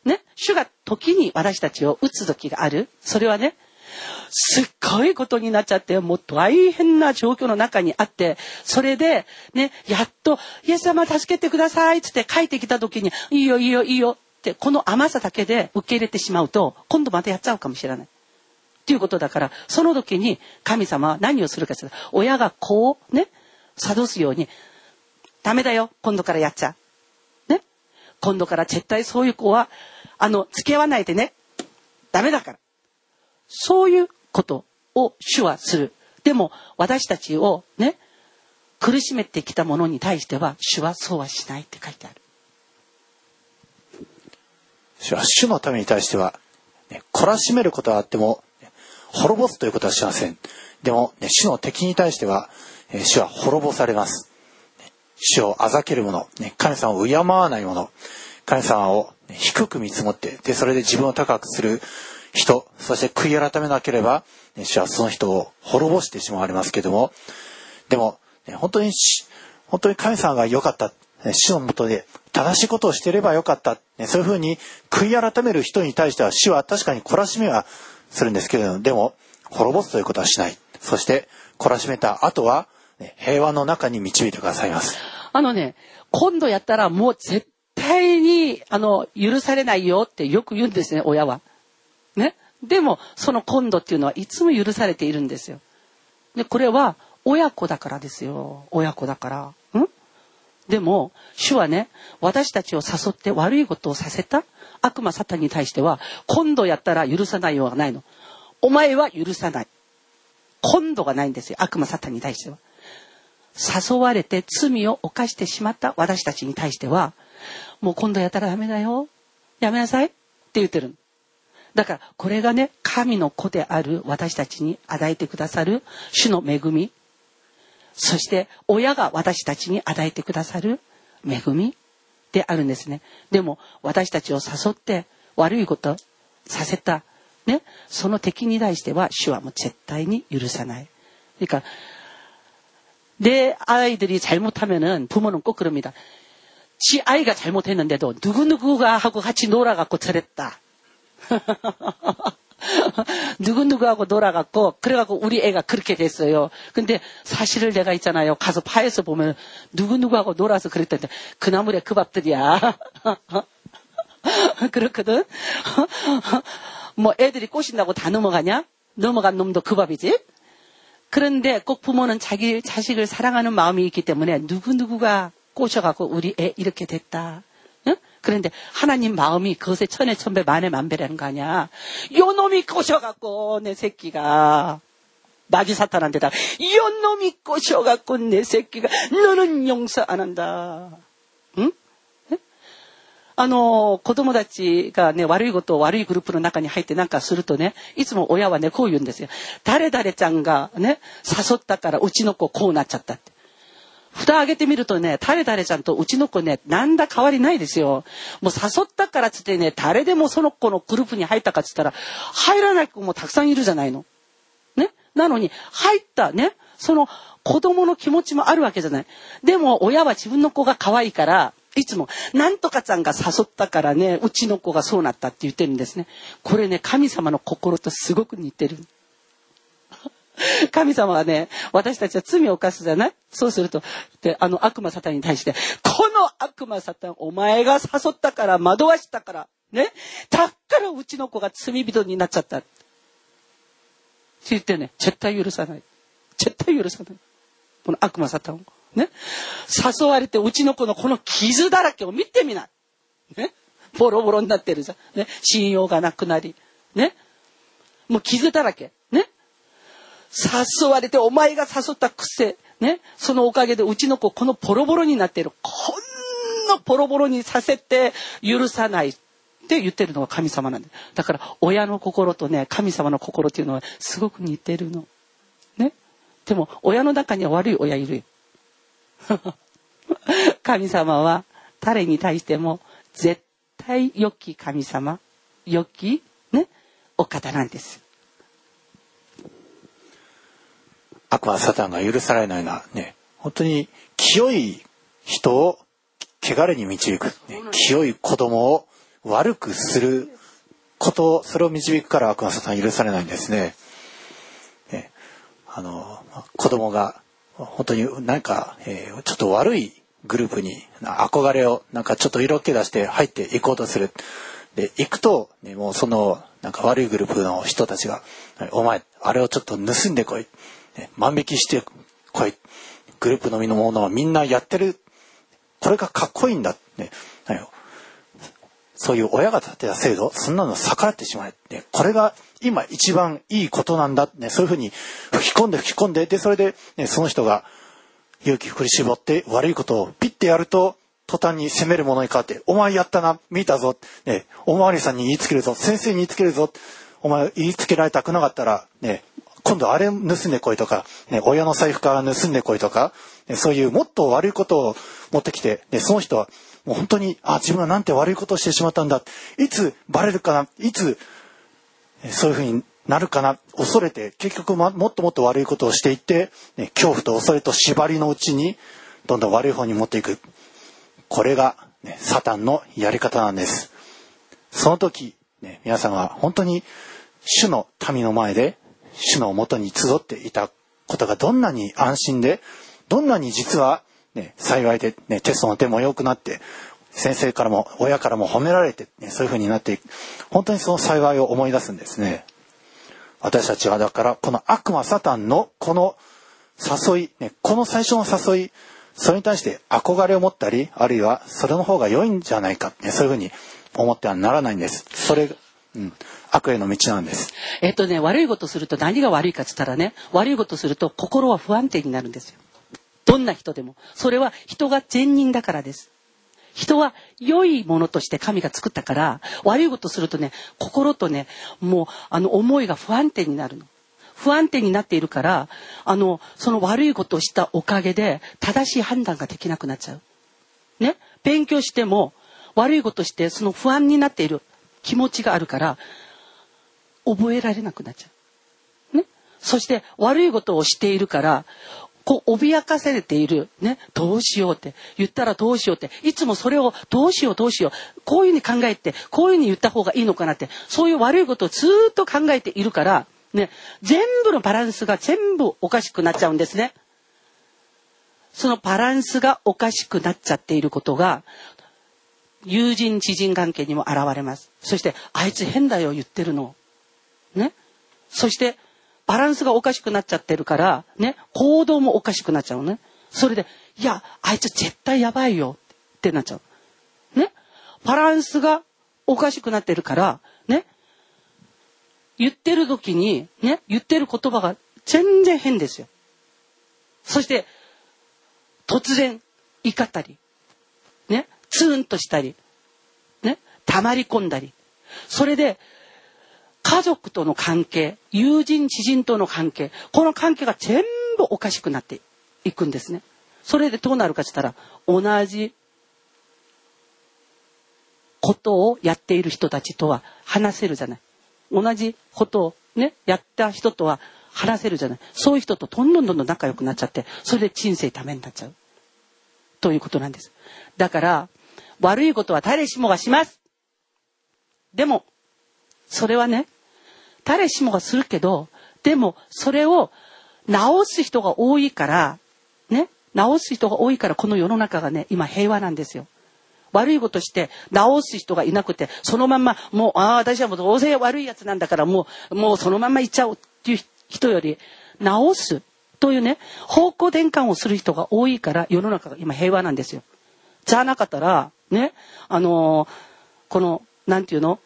ね、主が時に私たちを打つ時がある。それはね、すっごいことになっちゃって、もう大変な状況の中にあって、それで、ね、やっと、イエス様助けてくださいっつって帰ってきた時に、いいよいいよいいよ って、この甘さだけで受け入れてしまうと、今度またやっちゃうかもしれない。っていうことだから、その時に神様は何をするかって言ったら、親が子をね、諭すように、ダメだよ、今度からやっちゃ。ね。今度から絶対そういう子は、あの、付き合わないでね。ダメだから。そういうことを主はする。でも、私たちをね、苦しめてきたものに対しては、主はそうはしないって書いてある。主は主のために対しては、ね、懲らしめることはあっても、ね滅ぼすということはしません。でも、ね、主の敵に対しては、え主は滅ぼされます。ね主をあざける者、ね神様を敬わない者、神様をね低く見積もって、で、それで自分を高くする人、そして悔い改めなければ、ね主はその人を滅ぼしてしまわれますけども、でも、ね本当に、本当に神様が良かった。主のもとで正しいことをしていればよかった。ねそういうふうに悔い改める人に対しては主は確かに懲らしめはするんですけれども、でも滅ぼすということはしない。そして懲らしめた後は、ね平和の中に導いてくださいます。あのね、今度やったらもう絶対に、あの、許されないよってよく言うんですね、親は。ね？でも、その今度っていうのはいつも許されているんですよ。で、これは親子だからですよ。親子だから。でも、主はね、私たちを誘って悪いことをさせた悪魔サタンに対しては、今度やったら許さないようがないの。お前は許さない。今度がないんですよ。悪魔サタンに対しては。誘われて罪を犯してしまった私たちに対しては、もう今度やったらダメだよ。やめなさいって言ってる。だから、これがね、神の子である私たちに与えてくださる主の恵み。そして、親が私たちに与えてくださる恵みであるんですね。でも、私たちを誘って悪いことさせた、ね、その敵に対しては、主はもう絶対に許さない。그러니까 내 아이들이 잘못하면은 부모는 꼭 그럽니다. 지 아이가 잘못했는데도 누구누구가 하고 같이 놀아갖고 저랬다. [LAUGHS] [LAUGHS] 누구누구하고 놀아갖고 그래갖고 우리 애가 그렇게 됐어요. 근데 사실을 내가 있잖아요. 가서 파에서 보면 누구누구하고 놀아서 그랬던데 그 나물에 그 밥들이야. [LAUGHS] 그렇거든. [LAUGHS] 뭐 애들이 꼬신다고 다 넘어가냐? 넘어간 놈도 그 밥이지. 그런데 꼭 부모는 자기 자식을 사랑하는 마음이 있기 때문에 누구누구가 꼬셔갖고 우리 애 이렇게 됐다. 응? 그런데 하나님 마음이 그것에 천에 천배 만에 만배라는 거 아니야. 요 놈이 꼬셔갖고 내 새끼가 마귀 사탄한테다. 요 놈이 꼬셔갖고 내 새끼가 너는 용서 안 한다. 응? あの、子供たちがね、悪いことを悪いグループの中に入ってなんかするとね、いつも親はね、こう言うんですよ。誰々ちゃんがね、誘ったからうちの子こうなっちゃったって。 蓋開けてみるとね、誰々ちゃんとうちの子ね、なんだ変わりないですよ。もう誘ったからつってね、誰でもその子のグループに入ったかっつったら、入らない子もたくさんいるじゃないの。ね？なのに、入ったね、その子供の気持ちもあるわけじゃない。でも、親は自分の子が可愛いから、いつも、なんとかちゃんが誘ったからね、うちの子がそうなったって言ってるんですね。これね、神様の心とすごく似てる。[LAUGHS] 神様はね、私たちは罪を犯すじゃない？そうすると、で、あの悪魔サタンに対して、この悪魔サタン、お前が誘ったから、惑わしたから、ね、だからうちの子が罪人になっちゃった。って言ってね、絶対許さない。絶対許さない。この悪魔サタンを。ね？誘われてうちの子のこの傷だらけを見てみない。ね？ボロボロになってるじゃん。ね？信用がなくなり。ね？もう傷だらけ。誘われてお前が誘った癖。ね。そのおかげでうちの子このボロボロになってる。こんなボロボロにさせて許さない。って言ってるのが神様なんだ。だから親の心とね、神様の心っていうのはすごく似てるの。ね。でも親の中には悪い親いるよ。[LAUGHS] 神様は誰に対しても絶対良き神様、良きね、お方なんです。悪魔サタンが許されないのはね、本当に清い人を汚れに導く、ね、清い子供を悪くすることそれを導くから悪魔サタン許されないんですね。ねあの子供が本当になんか、えー、ちょっと悪いグループに憧れをなんかちょっと色気出して入っていこうとする。で、行くと、ね、もうそのなんか悪いグループの人たちが、お前、あれをちょっと盗んでこい。ね、万引きしてこい。グループの身の者はみんなやってる。これがかっこいいんだ。ね、そういう親が立てた制度、そんなの逆らってしまえ。ね、これが今一番いいことなんだ。ね、そういうふうに吹き込んで吹き込んで、で、それで、ね、その人が勇気振り絞って悪いことをピッてやると、途端に責める者に変わって、お前やったな、見たぞ、ね、おまわりさんに言いつけるぞ、先生に言いつけるぞ、お前言いつけられたくなかったら、ね、今度あれ盗んでこいとか、ね、親の財布から盗んでこいとか、ね、そういうもっと悪いことを持ってきて、ね、その人はもう本当に、あ、自分はなんて悪いことをしてしまったんだ。いつバレるかな、いつ、そういうふうになるかな、恐れて、結局もっともっと悪いことをしていって、ね、恐怖と恐れと縛りのうちに、どんどん悪い方に持っていく。これが、ね、サタンのやり方なんです。その時、ね、皆さんは本当に主の民の前で、主のもとに集っていたことがどんなに安心で、どんなに実はね、幸いで、ね、テストの手も良くなって、先生からも親からも褒められて、ね、そういう風になっていく。本当にその幸いを思い出すんですね。私たちはだからこの悪魔サタンのこの誘い、ね、この最初の誘い、それに対して憧れを持ったり、あるいはそれの方が良いんじゃないか、ね、そういうふうに思ってはならないんです。それ、うん、悪への道なんです。えっとね、悪いことすると何が悪いかっつったらね、悪いことすると心は不安定になるんですよ。どんな人でも。それは人が善人だからです。人は良いものとして神が作ったから、悪いことするとね、心とね、もう、あの、思いが不安定になるの。不安定になっているから、あの、その悪いことをしたおかげで、正しい判断ができなくなっちゃう。ね？勉強しても、悪いことして、その不安になっている気持ちがあるから、覚えられなくなっちゃう。ね？そして、悪いことをしているから、こう脅かされている、ね、どうしようって、言ったらどうしようって、いつもそれをどうしようどうしよう、こういうふうに考えて、こういうふうに言った方がいいのかなって、そういう悪いことをずっと考えているから、ね、全部のバランスが全部おかしくなっちゃうんですね。そのバランスがおかしくなっちゃっていることが、友人、知人関係にも現れます。そして、あいつ変だよ言ってるの。ね。そして、バランスがおかしくなっちゃってるから、ね、行動もおかしくなっちゃうのね。それで、いや、あいつ絶対やばいよってなっちゃう。ね。バランスがおかしくなってるから、ね。言ってる時に、ね、言ってる言葉が全然変ですよ。そして、突然怒ったり、ね、ツーンとしたり、ね、溜まり込んだり。それで、家族との関係、友人、知人との関係、この関係が全部おかしくなっていくんですね。それでどうなるかって言ったら、同じことをやっている人たちとは話せるじゃない。同じことをね、やった人とは話せるじゃない。そういう人とどんどんどんどん仲良くなっちゃって、それで人生ためになっちゃう。ということなんです。だから、悪いことは誰しもがします。でも、それはね、誰しもがするけど、でも、それを直す人が多いから、ね、直す人が多いから、この世の中がね、今平和なんですよ。悪いことして直す人がいなくて、そのまんま、もう、ああ、私はもうどうせ悪いやつなんだから、もう、もうそのまんま行っちゃおうっていう人より、直すというね、方向転換をする人が多いから、世の中が今平和なんですよ。じゃなかったら、ね、あのーこの、なんていうの？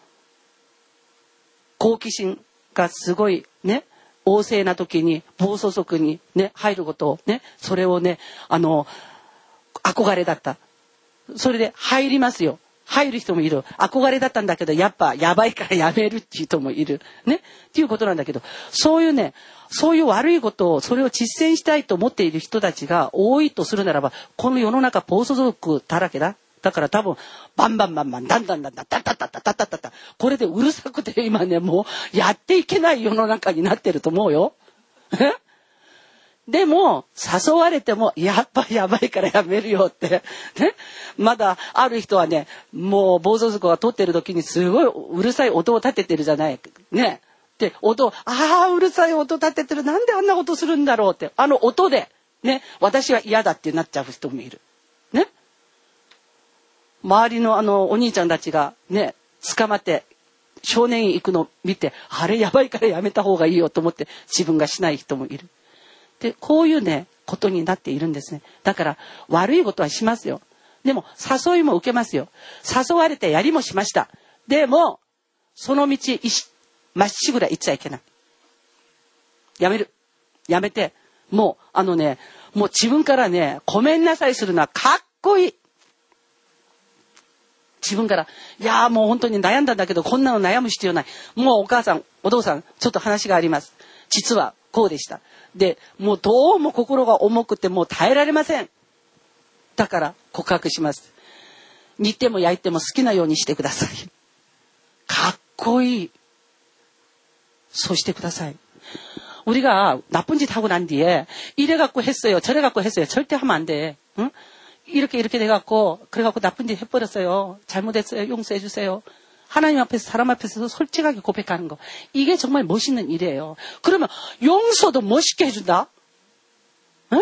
好奇心がすごいね、旺盛な時に暴走族にね、入ることをね、それをね、あの、憧れだった。それで入りますよ。入る人もいる。憧れだったんだけど、やっぱやばいからやめるっていう人もいる。ね。っていうことなんだけど、そういうね、そういう悪いことを、それを実践したいと思っている人たちが多いとするならば、この世の中暴走族だらけだ。だから多分、バンバンバンバン、ダンダンダンダン、ダッダッダッダッダッダッダッダッこれでうるさくて今ね、もうやっていけない世の中になってると思うよ。でも、誘われても、やっぱやばいからやめるよって。ね。まだ、ある人はね、もう、暴走族が撮ってる時にすごいうるさい音を立ててるじゃない。ね？で、音、ああ、うるさい音立ててる。なんであんなことするんだろうって。あの音で、ね、私は嫌だってなっちゃう人もいる。ね？周りのあの、お兄ちゃんたちがね、捕まって、少年院行くの見て、あれやばいからやめた方がいいよと思って自分がしない人もいる。で、こういうね、ことになっているんですね。だから、悪いことはしますよ。でも、誘いも受けますよ。誘われてやりもしました。でも、その道、まっしぐら行っちゃいけない。やめる。やめて、もう、あのね、もう自分からね、ごめんなさいするのはかっこいい。自分から、いやーもう本当に悩んだんだけど、こんなの悩む必要ない。もうお母さん、お父さん、ちょっと話があります。実はこうでした。で、もうどうも心が重くてもう耐えられません。だから告白します。煮ても焼いても好きなようにしてください。かっこいい。そうしてください. 우리가 나쁜 짓 하고 난 뒤에 이래 갖고 했어요. 저래 갖고 했어요. 절대 하면 안 돼. 응? 이렇게 이렇게 돼 갖고 그래 갖고 나쁜 짓 해버렸어요. 잘못했어요. 용서해 주세요. 하나님 앞에서 사람 앞에서 솔직하게 고백하는 거. 이게 정말 멋있는 일이에요. 그러면 용서도 멋있게 해준다. 응?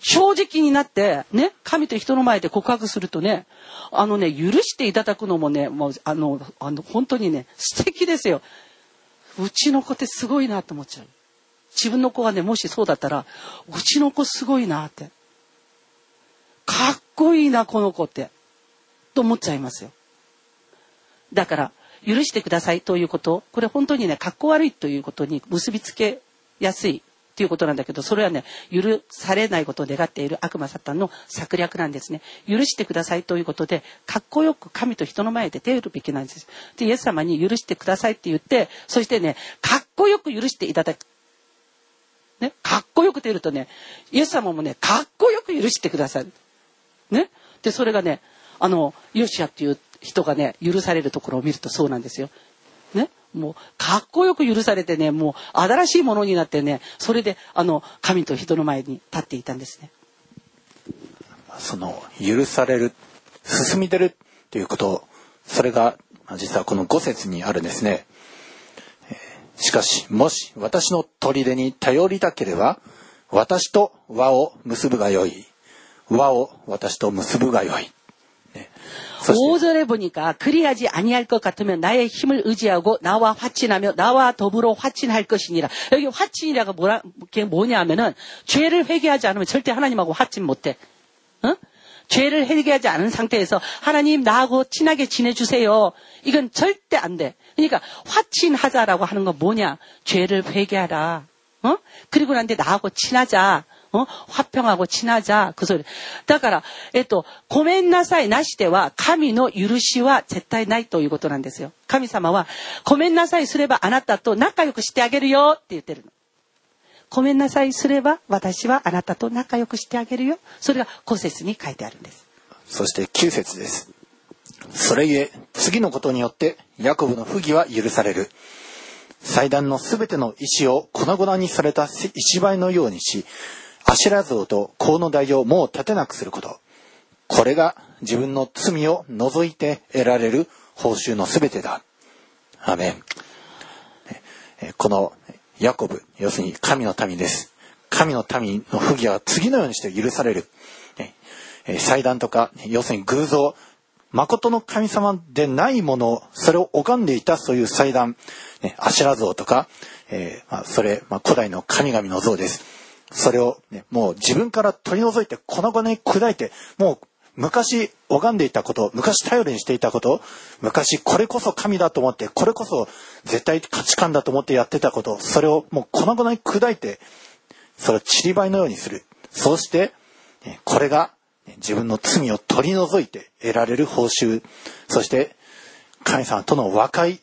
正直になって、ね、神と人の前で告白するとね、あのね、許していただくのもね、もう、あの、あの、本当にね、素敵ですよ。うちの子ってすごいなと思っちゃう。自分の子がね、もしそうだったら、うちの子すごいなって。 かっこいいな、この子って。と思っちゃいますよ。だから、許してくださいということ、これ本当にね、かっこ悪いということに結びつけやすいということなんだけど、それはね、許されないことを願っている悪魔サタンの策略なんですね。許してくださいということで、かっこよく神と人の前で出るべきなんです。で、イエス様に許してくださいって言って、そしてね、かっこよく許していただく。ね、かっこよく出るとね、イエス様もね、かっこよく許してください。ね。で、それがね、あの、ヨシアっていう人がね、許されるところを見るとそうなんですよ。ね。もう、かっこよく許されてね、もう、新しいものになってね、それで、あの、神と人の前に立っていたんですね。その許される進み出るということそれが実はこの5節にあるんですねしかしもし私の砦に頼りたければ私と輪を結ぶがよい輪を私と結ぶがよい、ね そして 5절에 보니까 그리하지 아니할 것 같으면 나의 힘을 의지하고 나와 화친하며 나와 더불어 화친할 것이니라. 여기 화친이라가 뭐라 그게 뭐냐 하면은 죄를 회개하지 않으면 절대 하나님하고 화친 못 해. 어? 죄를 회개하지 않은 상태에서 하나님 나하고 친하게 지내주세요. 이건 절대 안 돼. 그러니까 화친하자라고 하는 건 뭐냐? 죄를 회개하라. 어? 그리고 난데 나하고 친하자. 어? 화평하고 친하자. 그 소리. だから、えっと、ごめんなさいなしでは、神の許しは絶対ないということなんですよ。神様は、ごめんなさいすればあなたと仲良くしてあげるよって言ってるの。ごめんなさいすれば私はあなたと仲良くしてあげるよ。それが古説に書いてあるんです。そして9節です。それゆえ、次のことによって、ヤコブの不義は許される。祭壇のすべての石を粉々にされた石灰のようにし、 アシュラ像と香の台をもう立てなくすること。これが自分の罪を除いて得られる報酬のすべてだ。アメン。このヤコブ、要するに神の民です。神の民の不義は次のようにして許される。祭壇とか、要するに偶像、誠の神様でないもの、それを拝んでいたそういう祭壇、アシュラ像とか、えーまあ、それ、まあ、古代の神々の像です。それを、ね、もう自分から取り除いて粉々に砕いて、もう昔拝んでいたこと、昔頼りにしていたこと、昔これこそ神だと思って、これこそ絶対価値観だと思ってやってたこと、それをもう粉々に砕いて、それを散り灰のようにする。そうして、これが自分の罪を取り除いて得られる報酬。そして、神様との和解、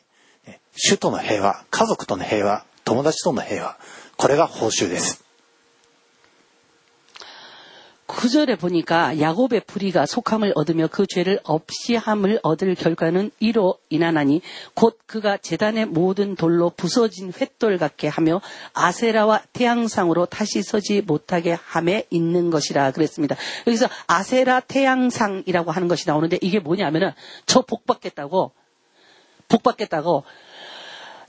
主との平和、家族との平和、友達との平和。これが報酬です。 구절에 보니까 야곱의 불의가 속함을 얻으며 그 죄를 없이 함을 얻을 결과는 이로 인하나니 곧 그가 재단의 모든 돌로 부서진 횃돌 같게 하며 아세라와 태양상으로 다시 서지 못하게 함에 있는 것이라 그랬습니다. 여기서 아세라 태양상이라고 하는 것이 나오는데 이게 뭐냐면은 저 복 받겠다고 복 받겠다고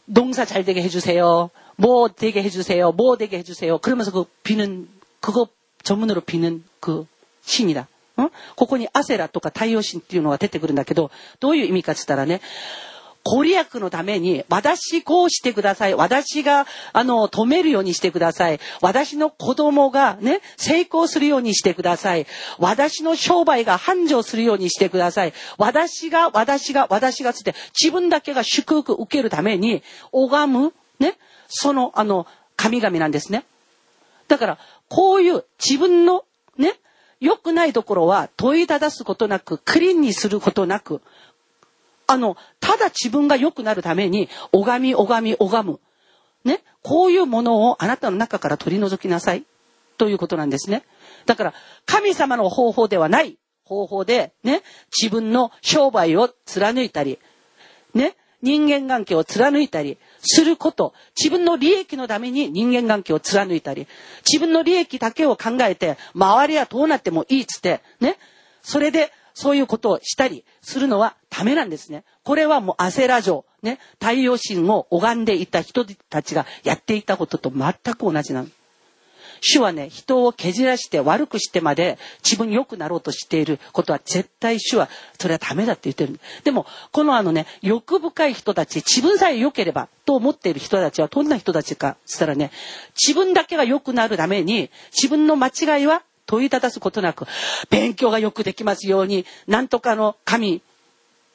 농사 잘 되게 해주세요. 뭐 되게 해주세요. 뭐 되게 해주세요. 그러면서 그 비는 그거 전문으로 비는 그 신이다. 어? ここにアセラとか太陽神っていうのが出てくるんだけど、どういう意味かって言ったらね、ご利益のために、私こうしてください。私が、あの、止めるようにしてください。私の子供がね、成功するようにしてください。私の商売が繁盛するようにしてください。私が、私が、私がつって、自分だけが祝福受けるために、拝む、ね、その、あの、神々なんですね。だから、 こういう自分のね、良くないところは問いただすことなく、クリーンにすることなく、あの、ただ自分が良くなるために、拝み、拝み、拝む。ね。こういうものをあなたの中から取り除きなさい。ということなんですね。だから、神様の方法ではない方法で、ね、自分の商売を貫いたり、ね、人間関係を貫いたりすること、自分の利益のために人間関係を貫いたり、自分の利益だけを考えて、周りはどうなってもいいっつって、ね、それでそういうことをしたりするのはダメなんですね。これはもうアセラ城、ね、太陽神を拝んでいた人たちがやっていたことと全く同じなの。主はね、人を削らして悪くしてまで自分に良くなろうとしていることは絶対主はそれはダメだって言ってる。でも、このあのね、欲深い人たち、自分さえ良ければと思っている人たちはどんな人たちかって言ったらね、自分だけが良くなるために自分の間違いは問いただすことなく、勉強がよくできますように、なんとかの神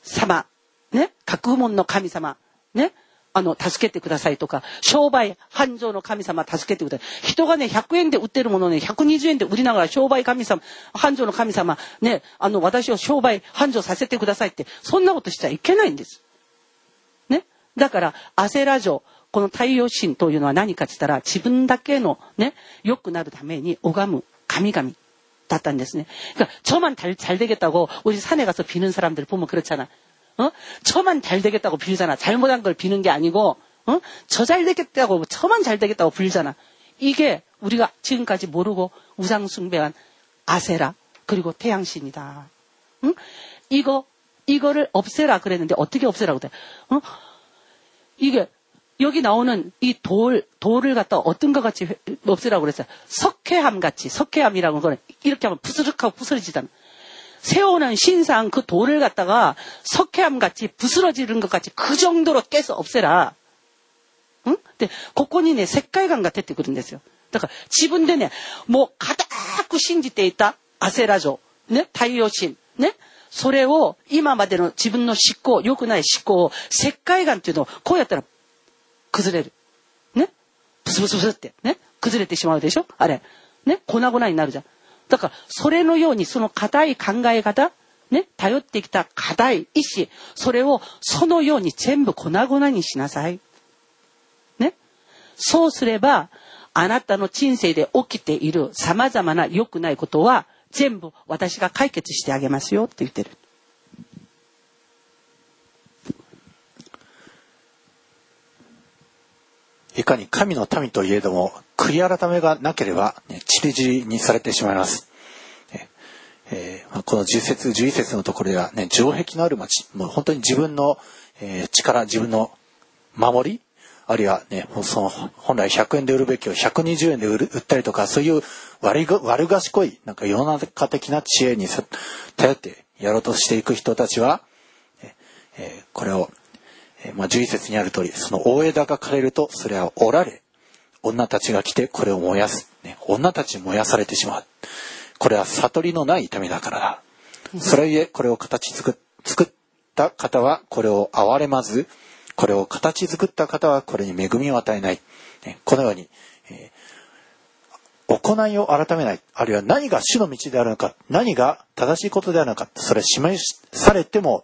様、ね、学問の神様、ね、あの、助けてくださいとか、商売繁盛の神様助けてください。人がね、100円で売ってるものをね、120円で売りながら商売神様、繁盛の神様、ね、あの、私を商売繁盛させてくださいって、そんなことしちゃいけないんです。ね。だから、アセラ城、この太陽神というのは何かって言ったら、自分だけのね、良くなるために拝む神々だったんですね。그러니까 저만 잘, 잘 되겠다고 우리 산에 가서 비는 사람들 보면 그렇잖아. 어? 저만 잘 되겠다고 빌잖아. 잘못한 걸 비는 게 아니고, 어? 저 잘 되겠다고, 저만 잘 되겠다고 빌잖아. 이게 우리가 지금까지 모르고 우상숭배한 아세라, 그리고 태양신이다. 응? 이거, 이거를 없애라 그랬는데 어떻게 없애라고 돼? 어? 이게, 여기 나오는 이 돌, 돌을 갖다 어떤 것 같이 회- 없애라고 그랬어요. 석회암 같이, 석회암이라고 하는 거는 이렇게 하면 부스럭하고 부스러지잖아. 세우는 신상 그 돌을 갖다가 석회암 같이 부스러지는 것 같이 그 정도로 깨서 없애라. 응? 근데 고코니네 색깔감 같았대 그런데요. 그러니까 지분 내내 뭐 가다쿠 신지때 있다 아세라죠. 네? 타이오신. 네? それを今までの自分の思考、良くない思考を、石灰岩っていうのをこうやったら崩れる。ねブスブスブスってね崩れてしまうでしょあれ。ね粉々になるじゃん。 だから、それのようにその硬い考え方、ね頼ってきた固い意志、それをそのように全部粉々にしなさい。ねそうすれば、あなたの人生で起きている様々な良くないことは、全部私が解決してあげますよって言ってる。いかに神の民といえども、悔い改めがなければ、ね、散り散りにされてしまいます。えー、この10節、11節のところではね、城壁のある町、もう本当に自分の、えー、力、自分の守り、あるいはね、その本来100円で売るべきを120円で売る売ったりとか、そういう悪悪賢い、なんか世の中的な知恵に頼ってやろうとしていく人たちは、えー、これを、え、まあ、11節にある通り、その大枝が枯れると、それは折られ、女たちが来てこれを燃やす。ね、女たち燃やされてしまう。これは悟りのない痛みだからだ。それゆえ、これを形作作った方は、これを憐れまず、これを形作った方はこれに恵みを与えない。このように、えー、行いを改めない。あるいは何が主の道であるのか、何が正しいことであるのか、それ示されても、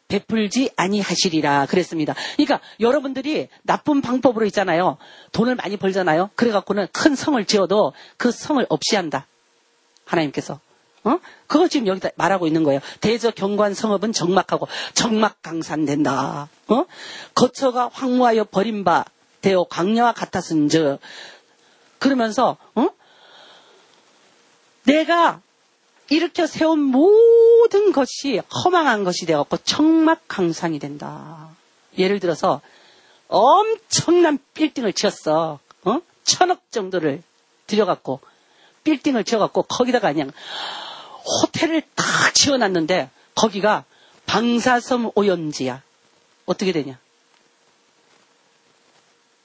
베풀지 아니하시리라 그랬습니다. 그러니까 여러분들이 나쁜 방법으로 있잖아요. 돈을 많이 벌잖아요. 그래갖고는 큰 성을 지어도 그 성을 없이 한다. 하나님께서. 어? 그거 지금 여기다 말하고 있는 거예요. 대저 경관 성읍은 정막하고 정막 강산된다. 어? 거처가 황무하여 버림바 되어 광야와 같았은즉 그러면서 어? 내가 일으켜 세운 모든 것이 허망한 것이 되었고 청막강산이 된다. 예를 들어서 엄청난 빌딩을 지었어. 어? 천억 정도를 들여갖고 빌딩을 지어갖고 거기다가 그냥 호텔을 딱 지어놨는데 거기가 방사섬 오염지야. 어떻게 되냐?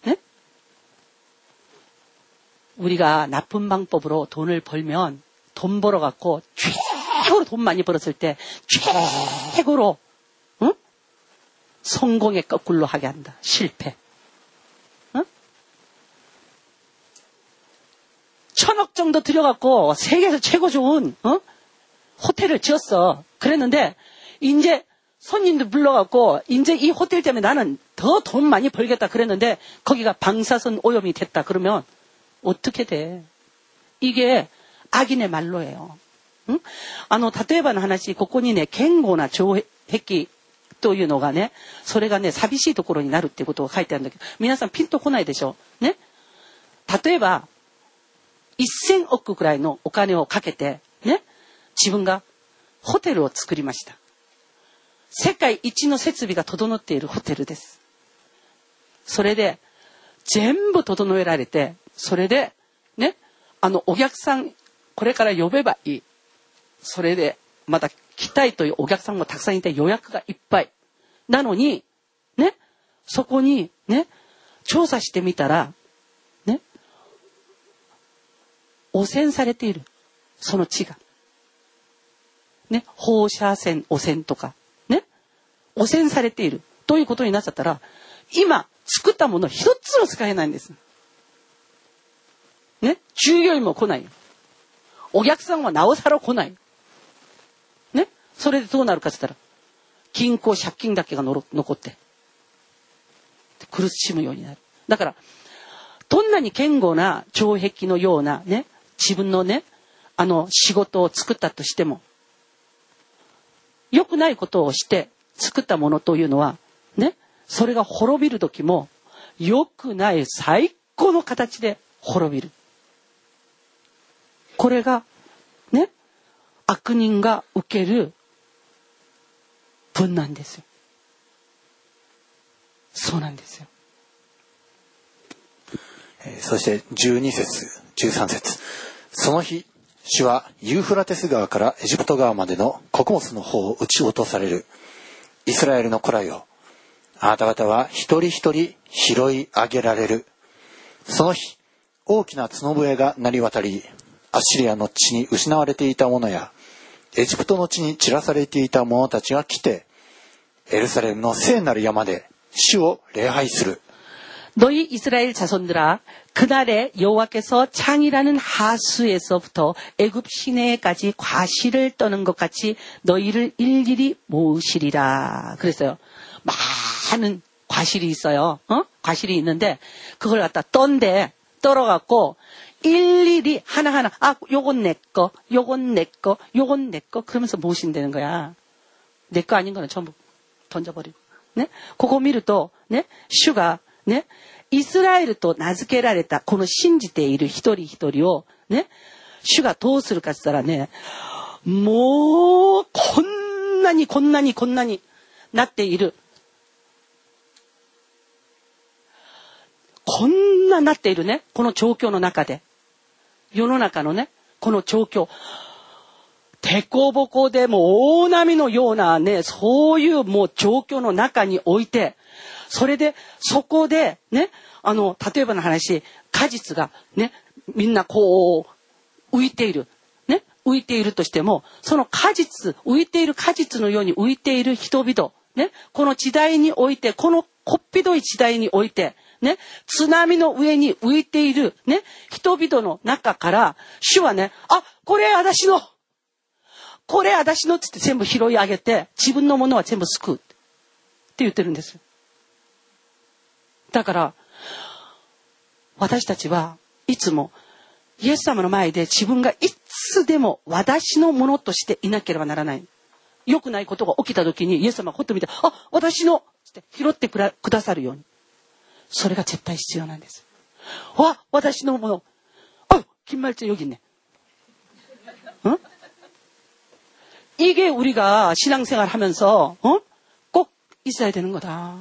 네? 우리가 나쁜 방법으로 돈을 벌면 돈 벌어갖고 최고로 돈 많이 벌었을 때 최고로 응? 성공의 거꾸로 하게 한다. 실패. 응? 천억 정도 들여갖고 세계에서 최고 좋은 어? 호텔을 지었어. 그랬는데 이제 손님들 불러갖고 이제 이 호텔 때문에 나는 더 돈 많이 벌겠다 그랬는데 거기가 방사선 오염이 됐다 그러면 어떻게 돼? 이게 악인의 말로예요. 응? あの、例えばの話、ここにね、堅固な城壁というのがね、それがね、寂しいところになるっていうことが書いてあるんだけど、皆さんピンとこないでしょね例えば、1000億くらいのお金をかけて、ね、自分がホテルを作りました。世界一の設備が整っているホテルです。それで、全部整えられて、それで、ね、あの、お客さん これから呼べばいい。それで、また来たいというお客さんもたくさんいて予約がいっぱい。なのに、ね、そこに、ね、調査してみたら、ね、汚染されている。その地が。ね、放射線汚染とか、ね、汚染されている。ということになっちゃったら、今、作ったもの一つも使えないんです。ね、従業員も来ないよ。お客さんはなおさら来ない。ね？それでどうなるかって言ったら、銀行借金だけが残って、苦しむようになる。だから、どんなに堅固な城壁のようなね、自分のね、あの仕事を作ったとしても、良くないことをして作ったものというのは、ね、それが滅びる時も、良くない最高の形で滅びる。これが、ね、悪人が受ける分なんですよ。そうなんですよ。そして12節、13節その日、主はユーフラテス川からエジプト川までの穀物の方を撃ち落とされる。イスラエルの子らよ。あなた方は一人一人拾い上げられる。その日、大きな角笛が鳴り渡り、アッシリアの地に失われていた者や、エジプトの地に散らされていた者たちが来て、エルサレムの聖なる山で主を礼拝する。 너희 이스라엘 자손들아 그날에 여호와께서 창이라는 하수에서부터 애굽 시내까지 과실을 떠는 것 같이 너희를 일일이 모으시리라 그랬어요. 많은 과실이 있어요. 어? 과실이 있는데 그걸 갖다 떤데 떨어갖고 일일이 하나하나 아 요건 내 거, 요건 내 거, 요건 내 거 그러면서 모으신다는 거야. 내 거 아닌 거는 전부 던져버리고. 네? 그거 미를 또, 네? 슈가, 네? イスラエルと名付けられたこの信じている一人一人をね、主がどうするかって言ったらね、もうこんなにこんなにこんなになっている。こんななっているね、この状況の中で。 世の中のね、この状況。てこぼこでも大波のようなね、そういうもう状況の中において、それで、そこで、ね、あの、例えばの話、果実がね、みんなこう、浮いている。ね、浮いているとしても、その果実、浮いている果実のように浮いている人々、ね、この時代において、このこっぴどい時代において、ね、津波の上に浮いている、ね、人々の中から、主はね、あ、これ私の、これ私のっつって全部拾い上げて、自分のものは全部救う。って言ってるんです。だから、私たちはいつもイエス様の前で自分がいつでも私のものとしていなければならない。良くないことが起きた時にイエス様がほっと見て、あ、私のって拾ってくださるように。それが絶対必要なんです。わ、私のもの。어 김말재 여기 있네. 어? 이게 우리가 신앙생활 하면서 어? 꼭 있어야 되는 거다.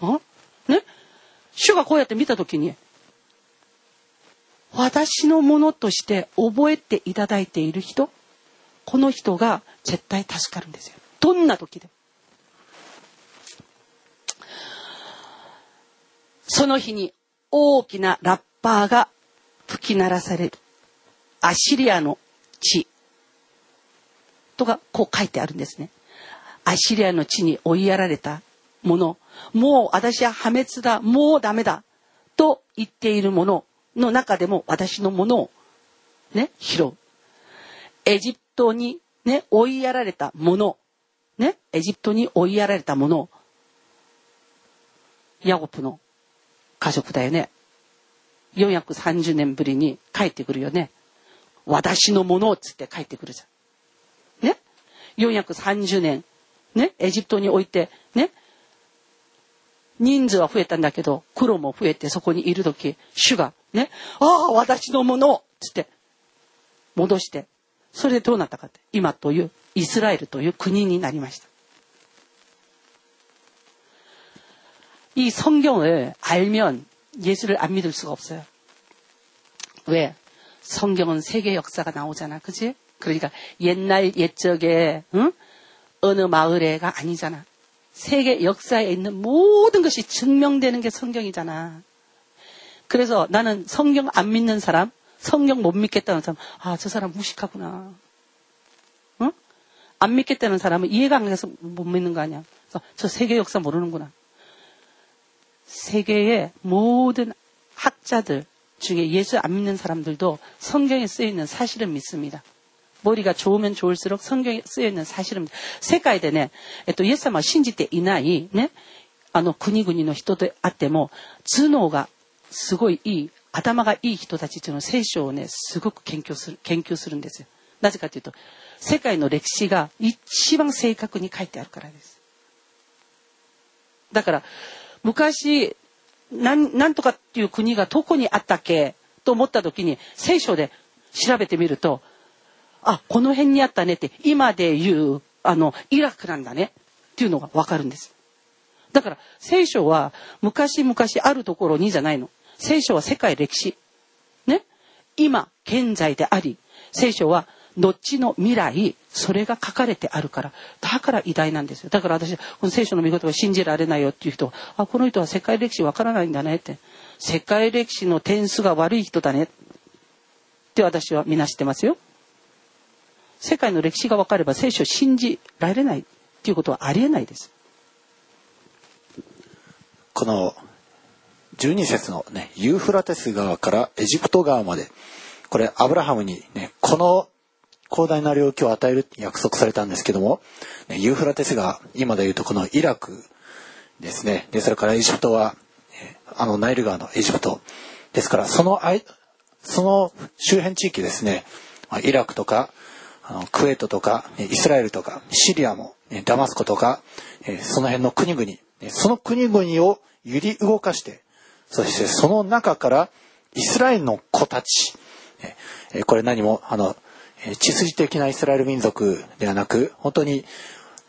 어? 네? 主がこうやって見たときに、私のものとして覚えていただいている人、この人が絶対助かるんですよ。どんな時でも。 その日に大きなラッパーが吹き鳴らされる。アシリアの地。とかこう書いてあるんですね。アシリアの地に追いやられたもの、もう私は破滅だ、もうダメだ、と言っているものの中でも私のものをね、拾う。エジプトにね、追いやられたもの、ね、エジプトに追いやられたもの、ヤゴプの家族だよね。430年ぶりに帰ってくるよね。私のものっつって帰ってくるじゃん。ね ?430 年、ね、エジプトにおいて、ね、人数は増えたんだけど、黒も増えてそこにいる時、主がね、ああ、私のものつって、戻して、それでどうなったかって、今というイスラエルという国になりました。 이 성경을 알면 예수를 안 믿을 수가 없어요. 왜? 성경은 세계 역사가 나오잖아. 그지? 그러니까 옛날 옛적에 응? 어느 마을에가 아니잖아. 세계 역사에 있는 모든 것이 증명되는 게 성경이잖아. 그래서 나는 성경 안 믿는 사람, 성경 못 믿겠다는 사람, 아, 저 사람 무식하구나. 응? 안 믿겠다는 사람은 이해가 안 가서 못 믿는 거 아니야. 저 세계 역사 모르는구나. 세계의 모든 학자들 중에 예수 안 믿는 사람들도 성경에 쓰여 있는 사실은 믿습니다. 머리가 좋으면 좋을수록 성경에 쓰여 있는 사실은 世界でね、えっと、イエス様を信じていないね、あの国々の人であっても、頭脳がすごいいい、頭がいい人たちっていうのは聖書をね、すごく研究する、研究するんですよ。なぜかというと、 世界の歴史が一番正確に書いてあるからです。だから、 昔、なん、なんとかっていう国がどこにあったっけ？と思った時に、聖書で調べてみると、あ、この辺にあったねって、今で言う、あの、イラクなんだねっていうのがわかるんです。だから、聖書は昔々あるところにじゃないの。聖書は世界歴史。ね？今、現在であり、聖書は後の未来、それが書かれてあるから、だから偉大なんですよ。だから私、この聖書の見事が信じられないよっていう人は、あ、この人は世界歴史わからないんだねって。世界歴史の点数が悪い人だね。って私はみなしてますよ。世界の歴史が分かれば聖書を信じられないっていうことはありえないです。この12節のね、ユーフラテス川からエジプト川まで、これアブラハムにね、この広大な領域を与える約束されたんですけども、ユーフラテス川、今で言うとこのイラクですね。で、それからエジプトは、あのナイル川のエジプト。ですから、そのあい、その周辺地域ですね、イラクとか、あのクウェートとか、イスラエルとか、シリアも、ダマスコとか、その辺の国々、その国々を揺り動かして、そしてその中からイスラエルの子たち、これ何も、あの、血筋的なイスラエル民族ではなく、本当に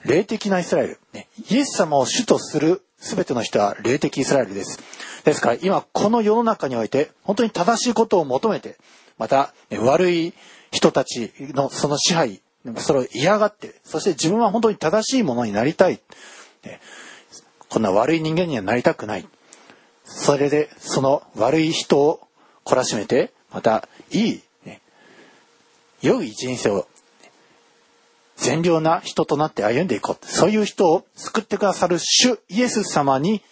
霊的なイスラエル。ねイエス様を主とする全ての人は霊的イスラエルです。ですから今この世の中において本当に正しいことを求めて、またえ悪い人たちのその支配、それを嫌がって、そして自分は本当に正しいものになりたい。ねこんな悪い人間にはなりたくない。それでその悪い人を懲らしめて、またいい、良い人生を善良な人となって歩んでいこう。そういう人を救ってくださる主イエス様に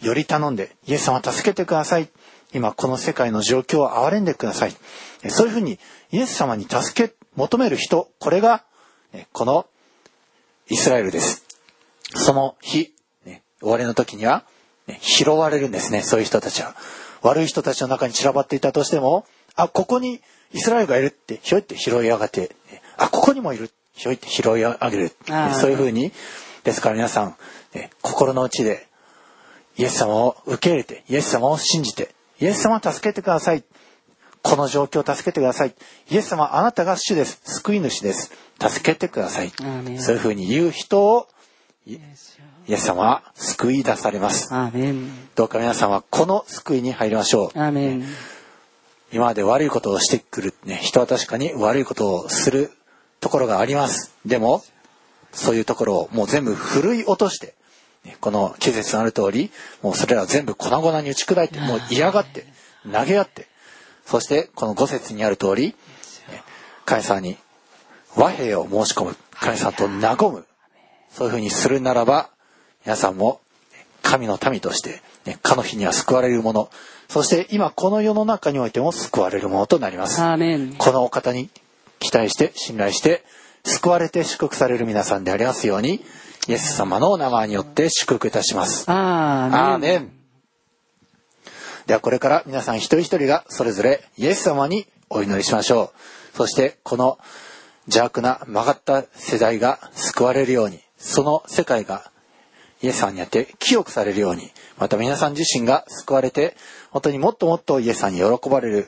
より頼んで、イエス様助けてください。今この世界の状況を憐れんでください。えそういうふうにイエス様に助け求める人、これがえこのイスラエルです。その日、ね終わりの時には、ね拾われるんですね、そういう人たちは。悪い人たちの中に散らばっていたとしても、あ、ここにイスラエルがいるって、ひょいって拾い上がって、ねあ、ここにもいる、ひょいって拾い上げる。そういうふうに、ですから皆さん、ね心の内で、イエス様を受け入れて、イエス様を信じて、イエス様を助けてください。この状況を助けてください。イエス様、あなたが主です。救い主です。助けてくださいそういうふうに言う人を、イイエス様は救い出されます。どうか皆さんはこの救いに入りましょう。今まで悪いことをしてくる、ね、人は確かに悪いことをするところがあります。でも、そういうところをもう全部振るい落として、この季節のある通り、もうそれら全部粉々に打ち砕いて、もう嫌がって、投げ合って、そしてこの五節にある通り、神様に和平を申し込む、神様と和む、そういうふうにするならば、皆さんも神の民として、ね、かの日には救われるもの、そして今この世の中においても救われるものとなります。このお方に期待して信頼して救われて祝福される皆さんでありますようにイエス様のお名前によって祝福いたします。アーメン。ではこれから皆さん一人一人がそれぞれイエス様にお祈りしましょう。そしてこの邪悪な曲がった世代が救われるように、その世界がイエス様によって清くされるように、また皆さん自身が救われて、本当にもっともっとイエス様に喜ばれる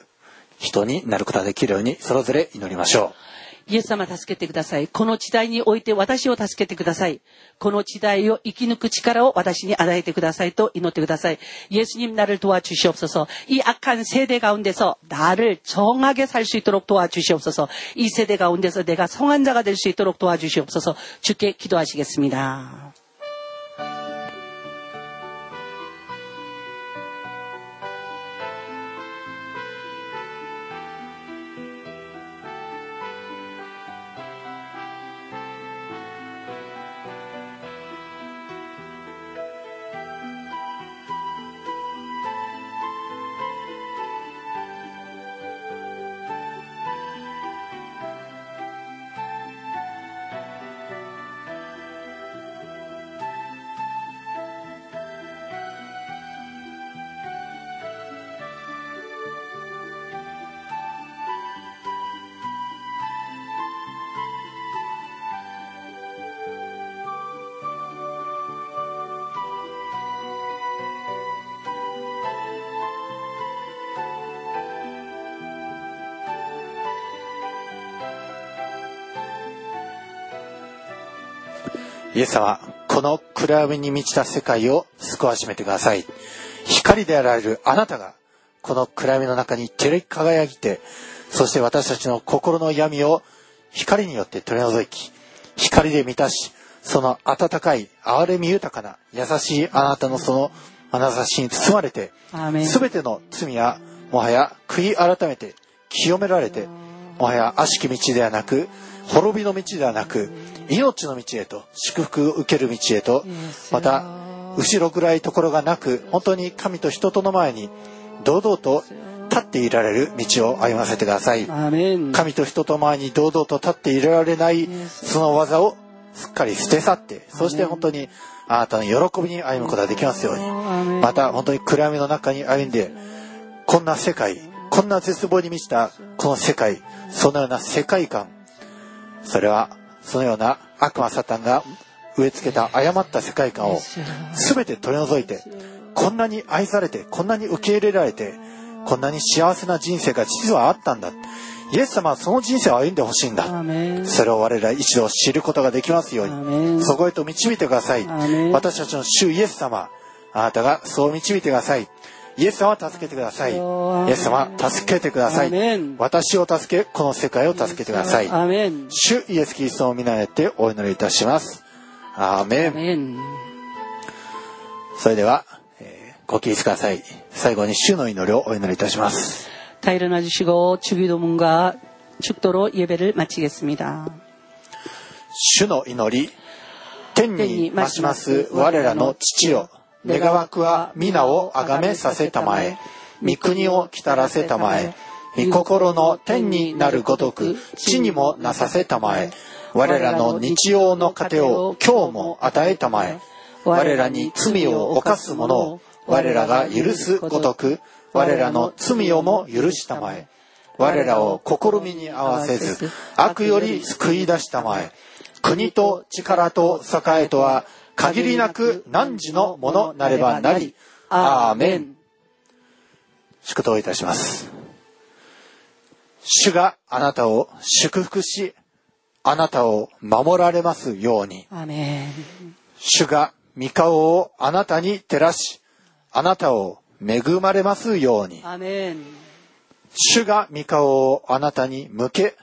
人になることができるように、それぞれ祈りましょう。イエス様助けてください。この時代において私を助けてください。この時代を生き抜く力を私に与えてくださいと祈ってください. 예수님 나를 도와주시옵소서. 이 악한 세대 가운데서 나를 정하게 살 수 있도록 도와주시옵소서. 이 세대 가운데서 내가 성한 자가 될 수 있도록 도와주시옵소서. 주께 기도하시겠습니다. イエス様、この暗闇に満ちた世界を救わしめてください。光であられるあなたが、この暗闇の中に照り輝いて、そして私たちの心の闇を光によって取り除き、光で満たし、その温かい、憐れみ豊かな、優しいあなたのその眼差しに包まれて、アーメンすべての罪は、もはや悔い改めて、清められて、もはや悪しき道ではなく、滅びの道ではなく、命の道へと、祝福を受ける道へと、また、後ろ暗いところがなく、本当に神と人との前に、堂々と立っていられる道を歩ませてください。神と人と前に堂々と立っていられないその技をすっかり捨て去ってそして本当にあなたの喜びに歩むことができますように。また本当に暗闇の中に歩んでこんな世界こんな絶望に満ちたこの世界そのような世界観それはそのような悪魔サタンが植え付けた誤った世界観を全て取り除いてこんなに愛されてこんなに受け入れられてこんなに幸せな人生が実はあったんだ。イエス様はその人生を歩んでほしいんだ。それを我ら一度知ることができますように。そこへと導いてください。私たちの主イエス様あなたがそう導いてくださいイエス様助けてください。イエス様助けてください。私を助けこの世界を助けてください。主イエスキリストを見慣れてお祈りいたします。アメン。それでは、えー、ご起立ください。最後に主の祈りをお祈りいたします。다 일어주시고 주기도문과 축도로 예배를 마치겠습니 다. 祈り天にまします我らの父よ。願わくは皆をあがめさせたまえ、御国を来たらせたまえ、御心の天になるごとく地にもなさせたまえ、我らの日曜の糧を今日も与えたまえ、我らに罪を犯す者を我らが許すごとく我らの罪をも許したまえ。我らを試みに合わせず悪より救い出したまえ。国と力と栄えとは限りなく汝のものなればなり。アーメン。祝祷いたします。主があなたを祝福し、あなたを守られますように。主が御顔をあなたに照らし、あなたを恵まれますように。主が御顔をあなたに向け、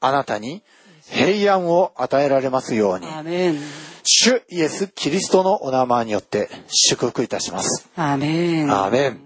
あなたに平安を与えられますように。主イエス・キリストのお名前によって祝福いたします。アメン。アメン。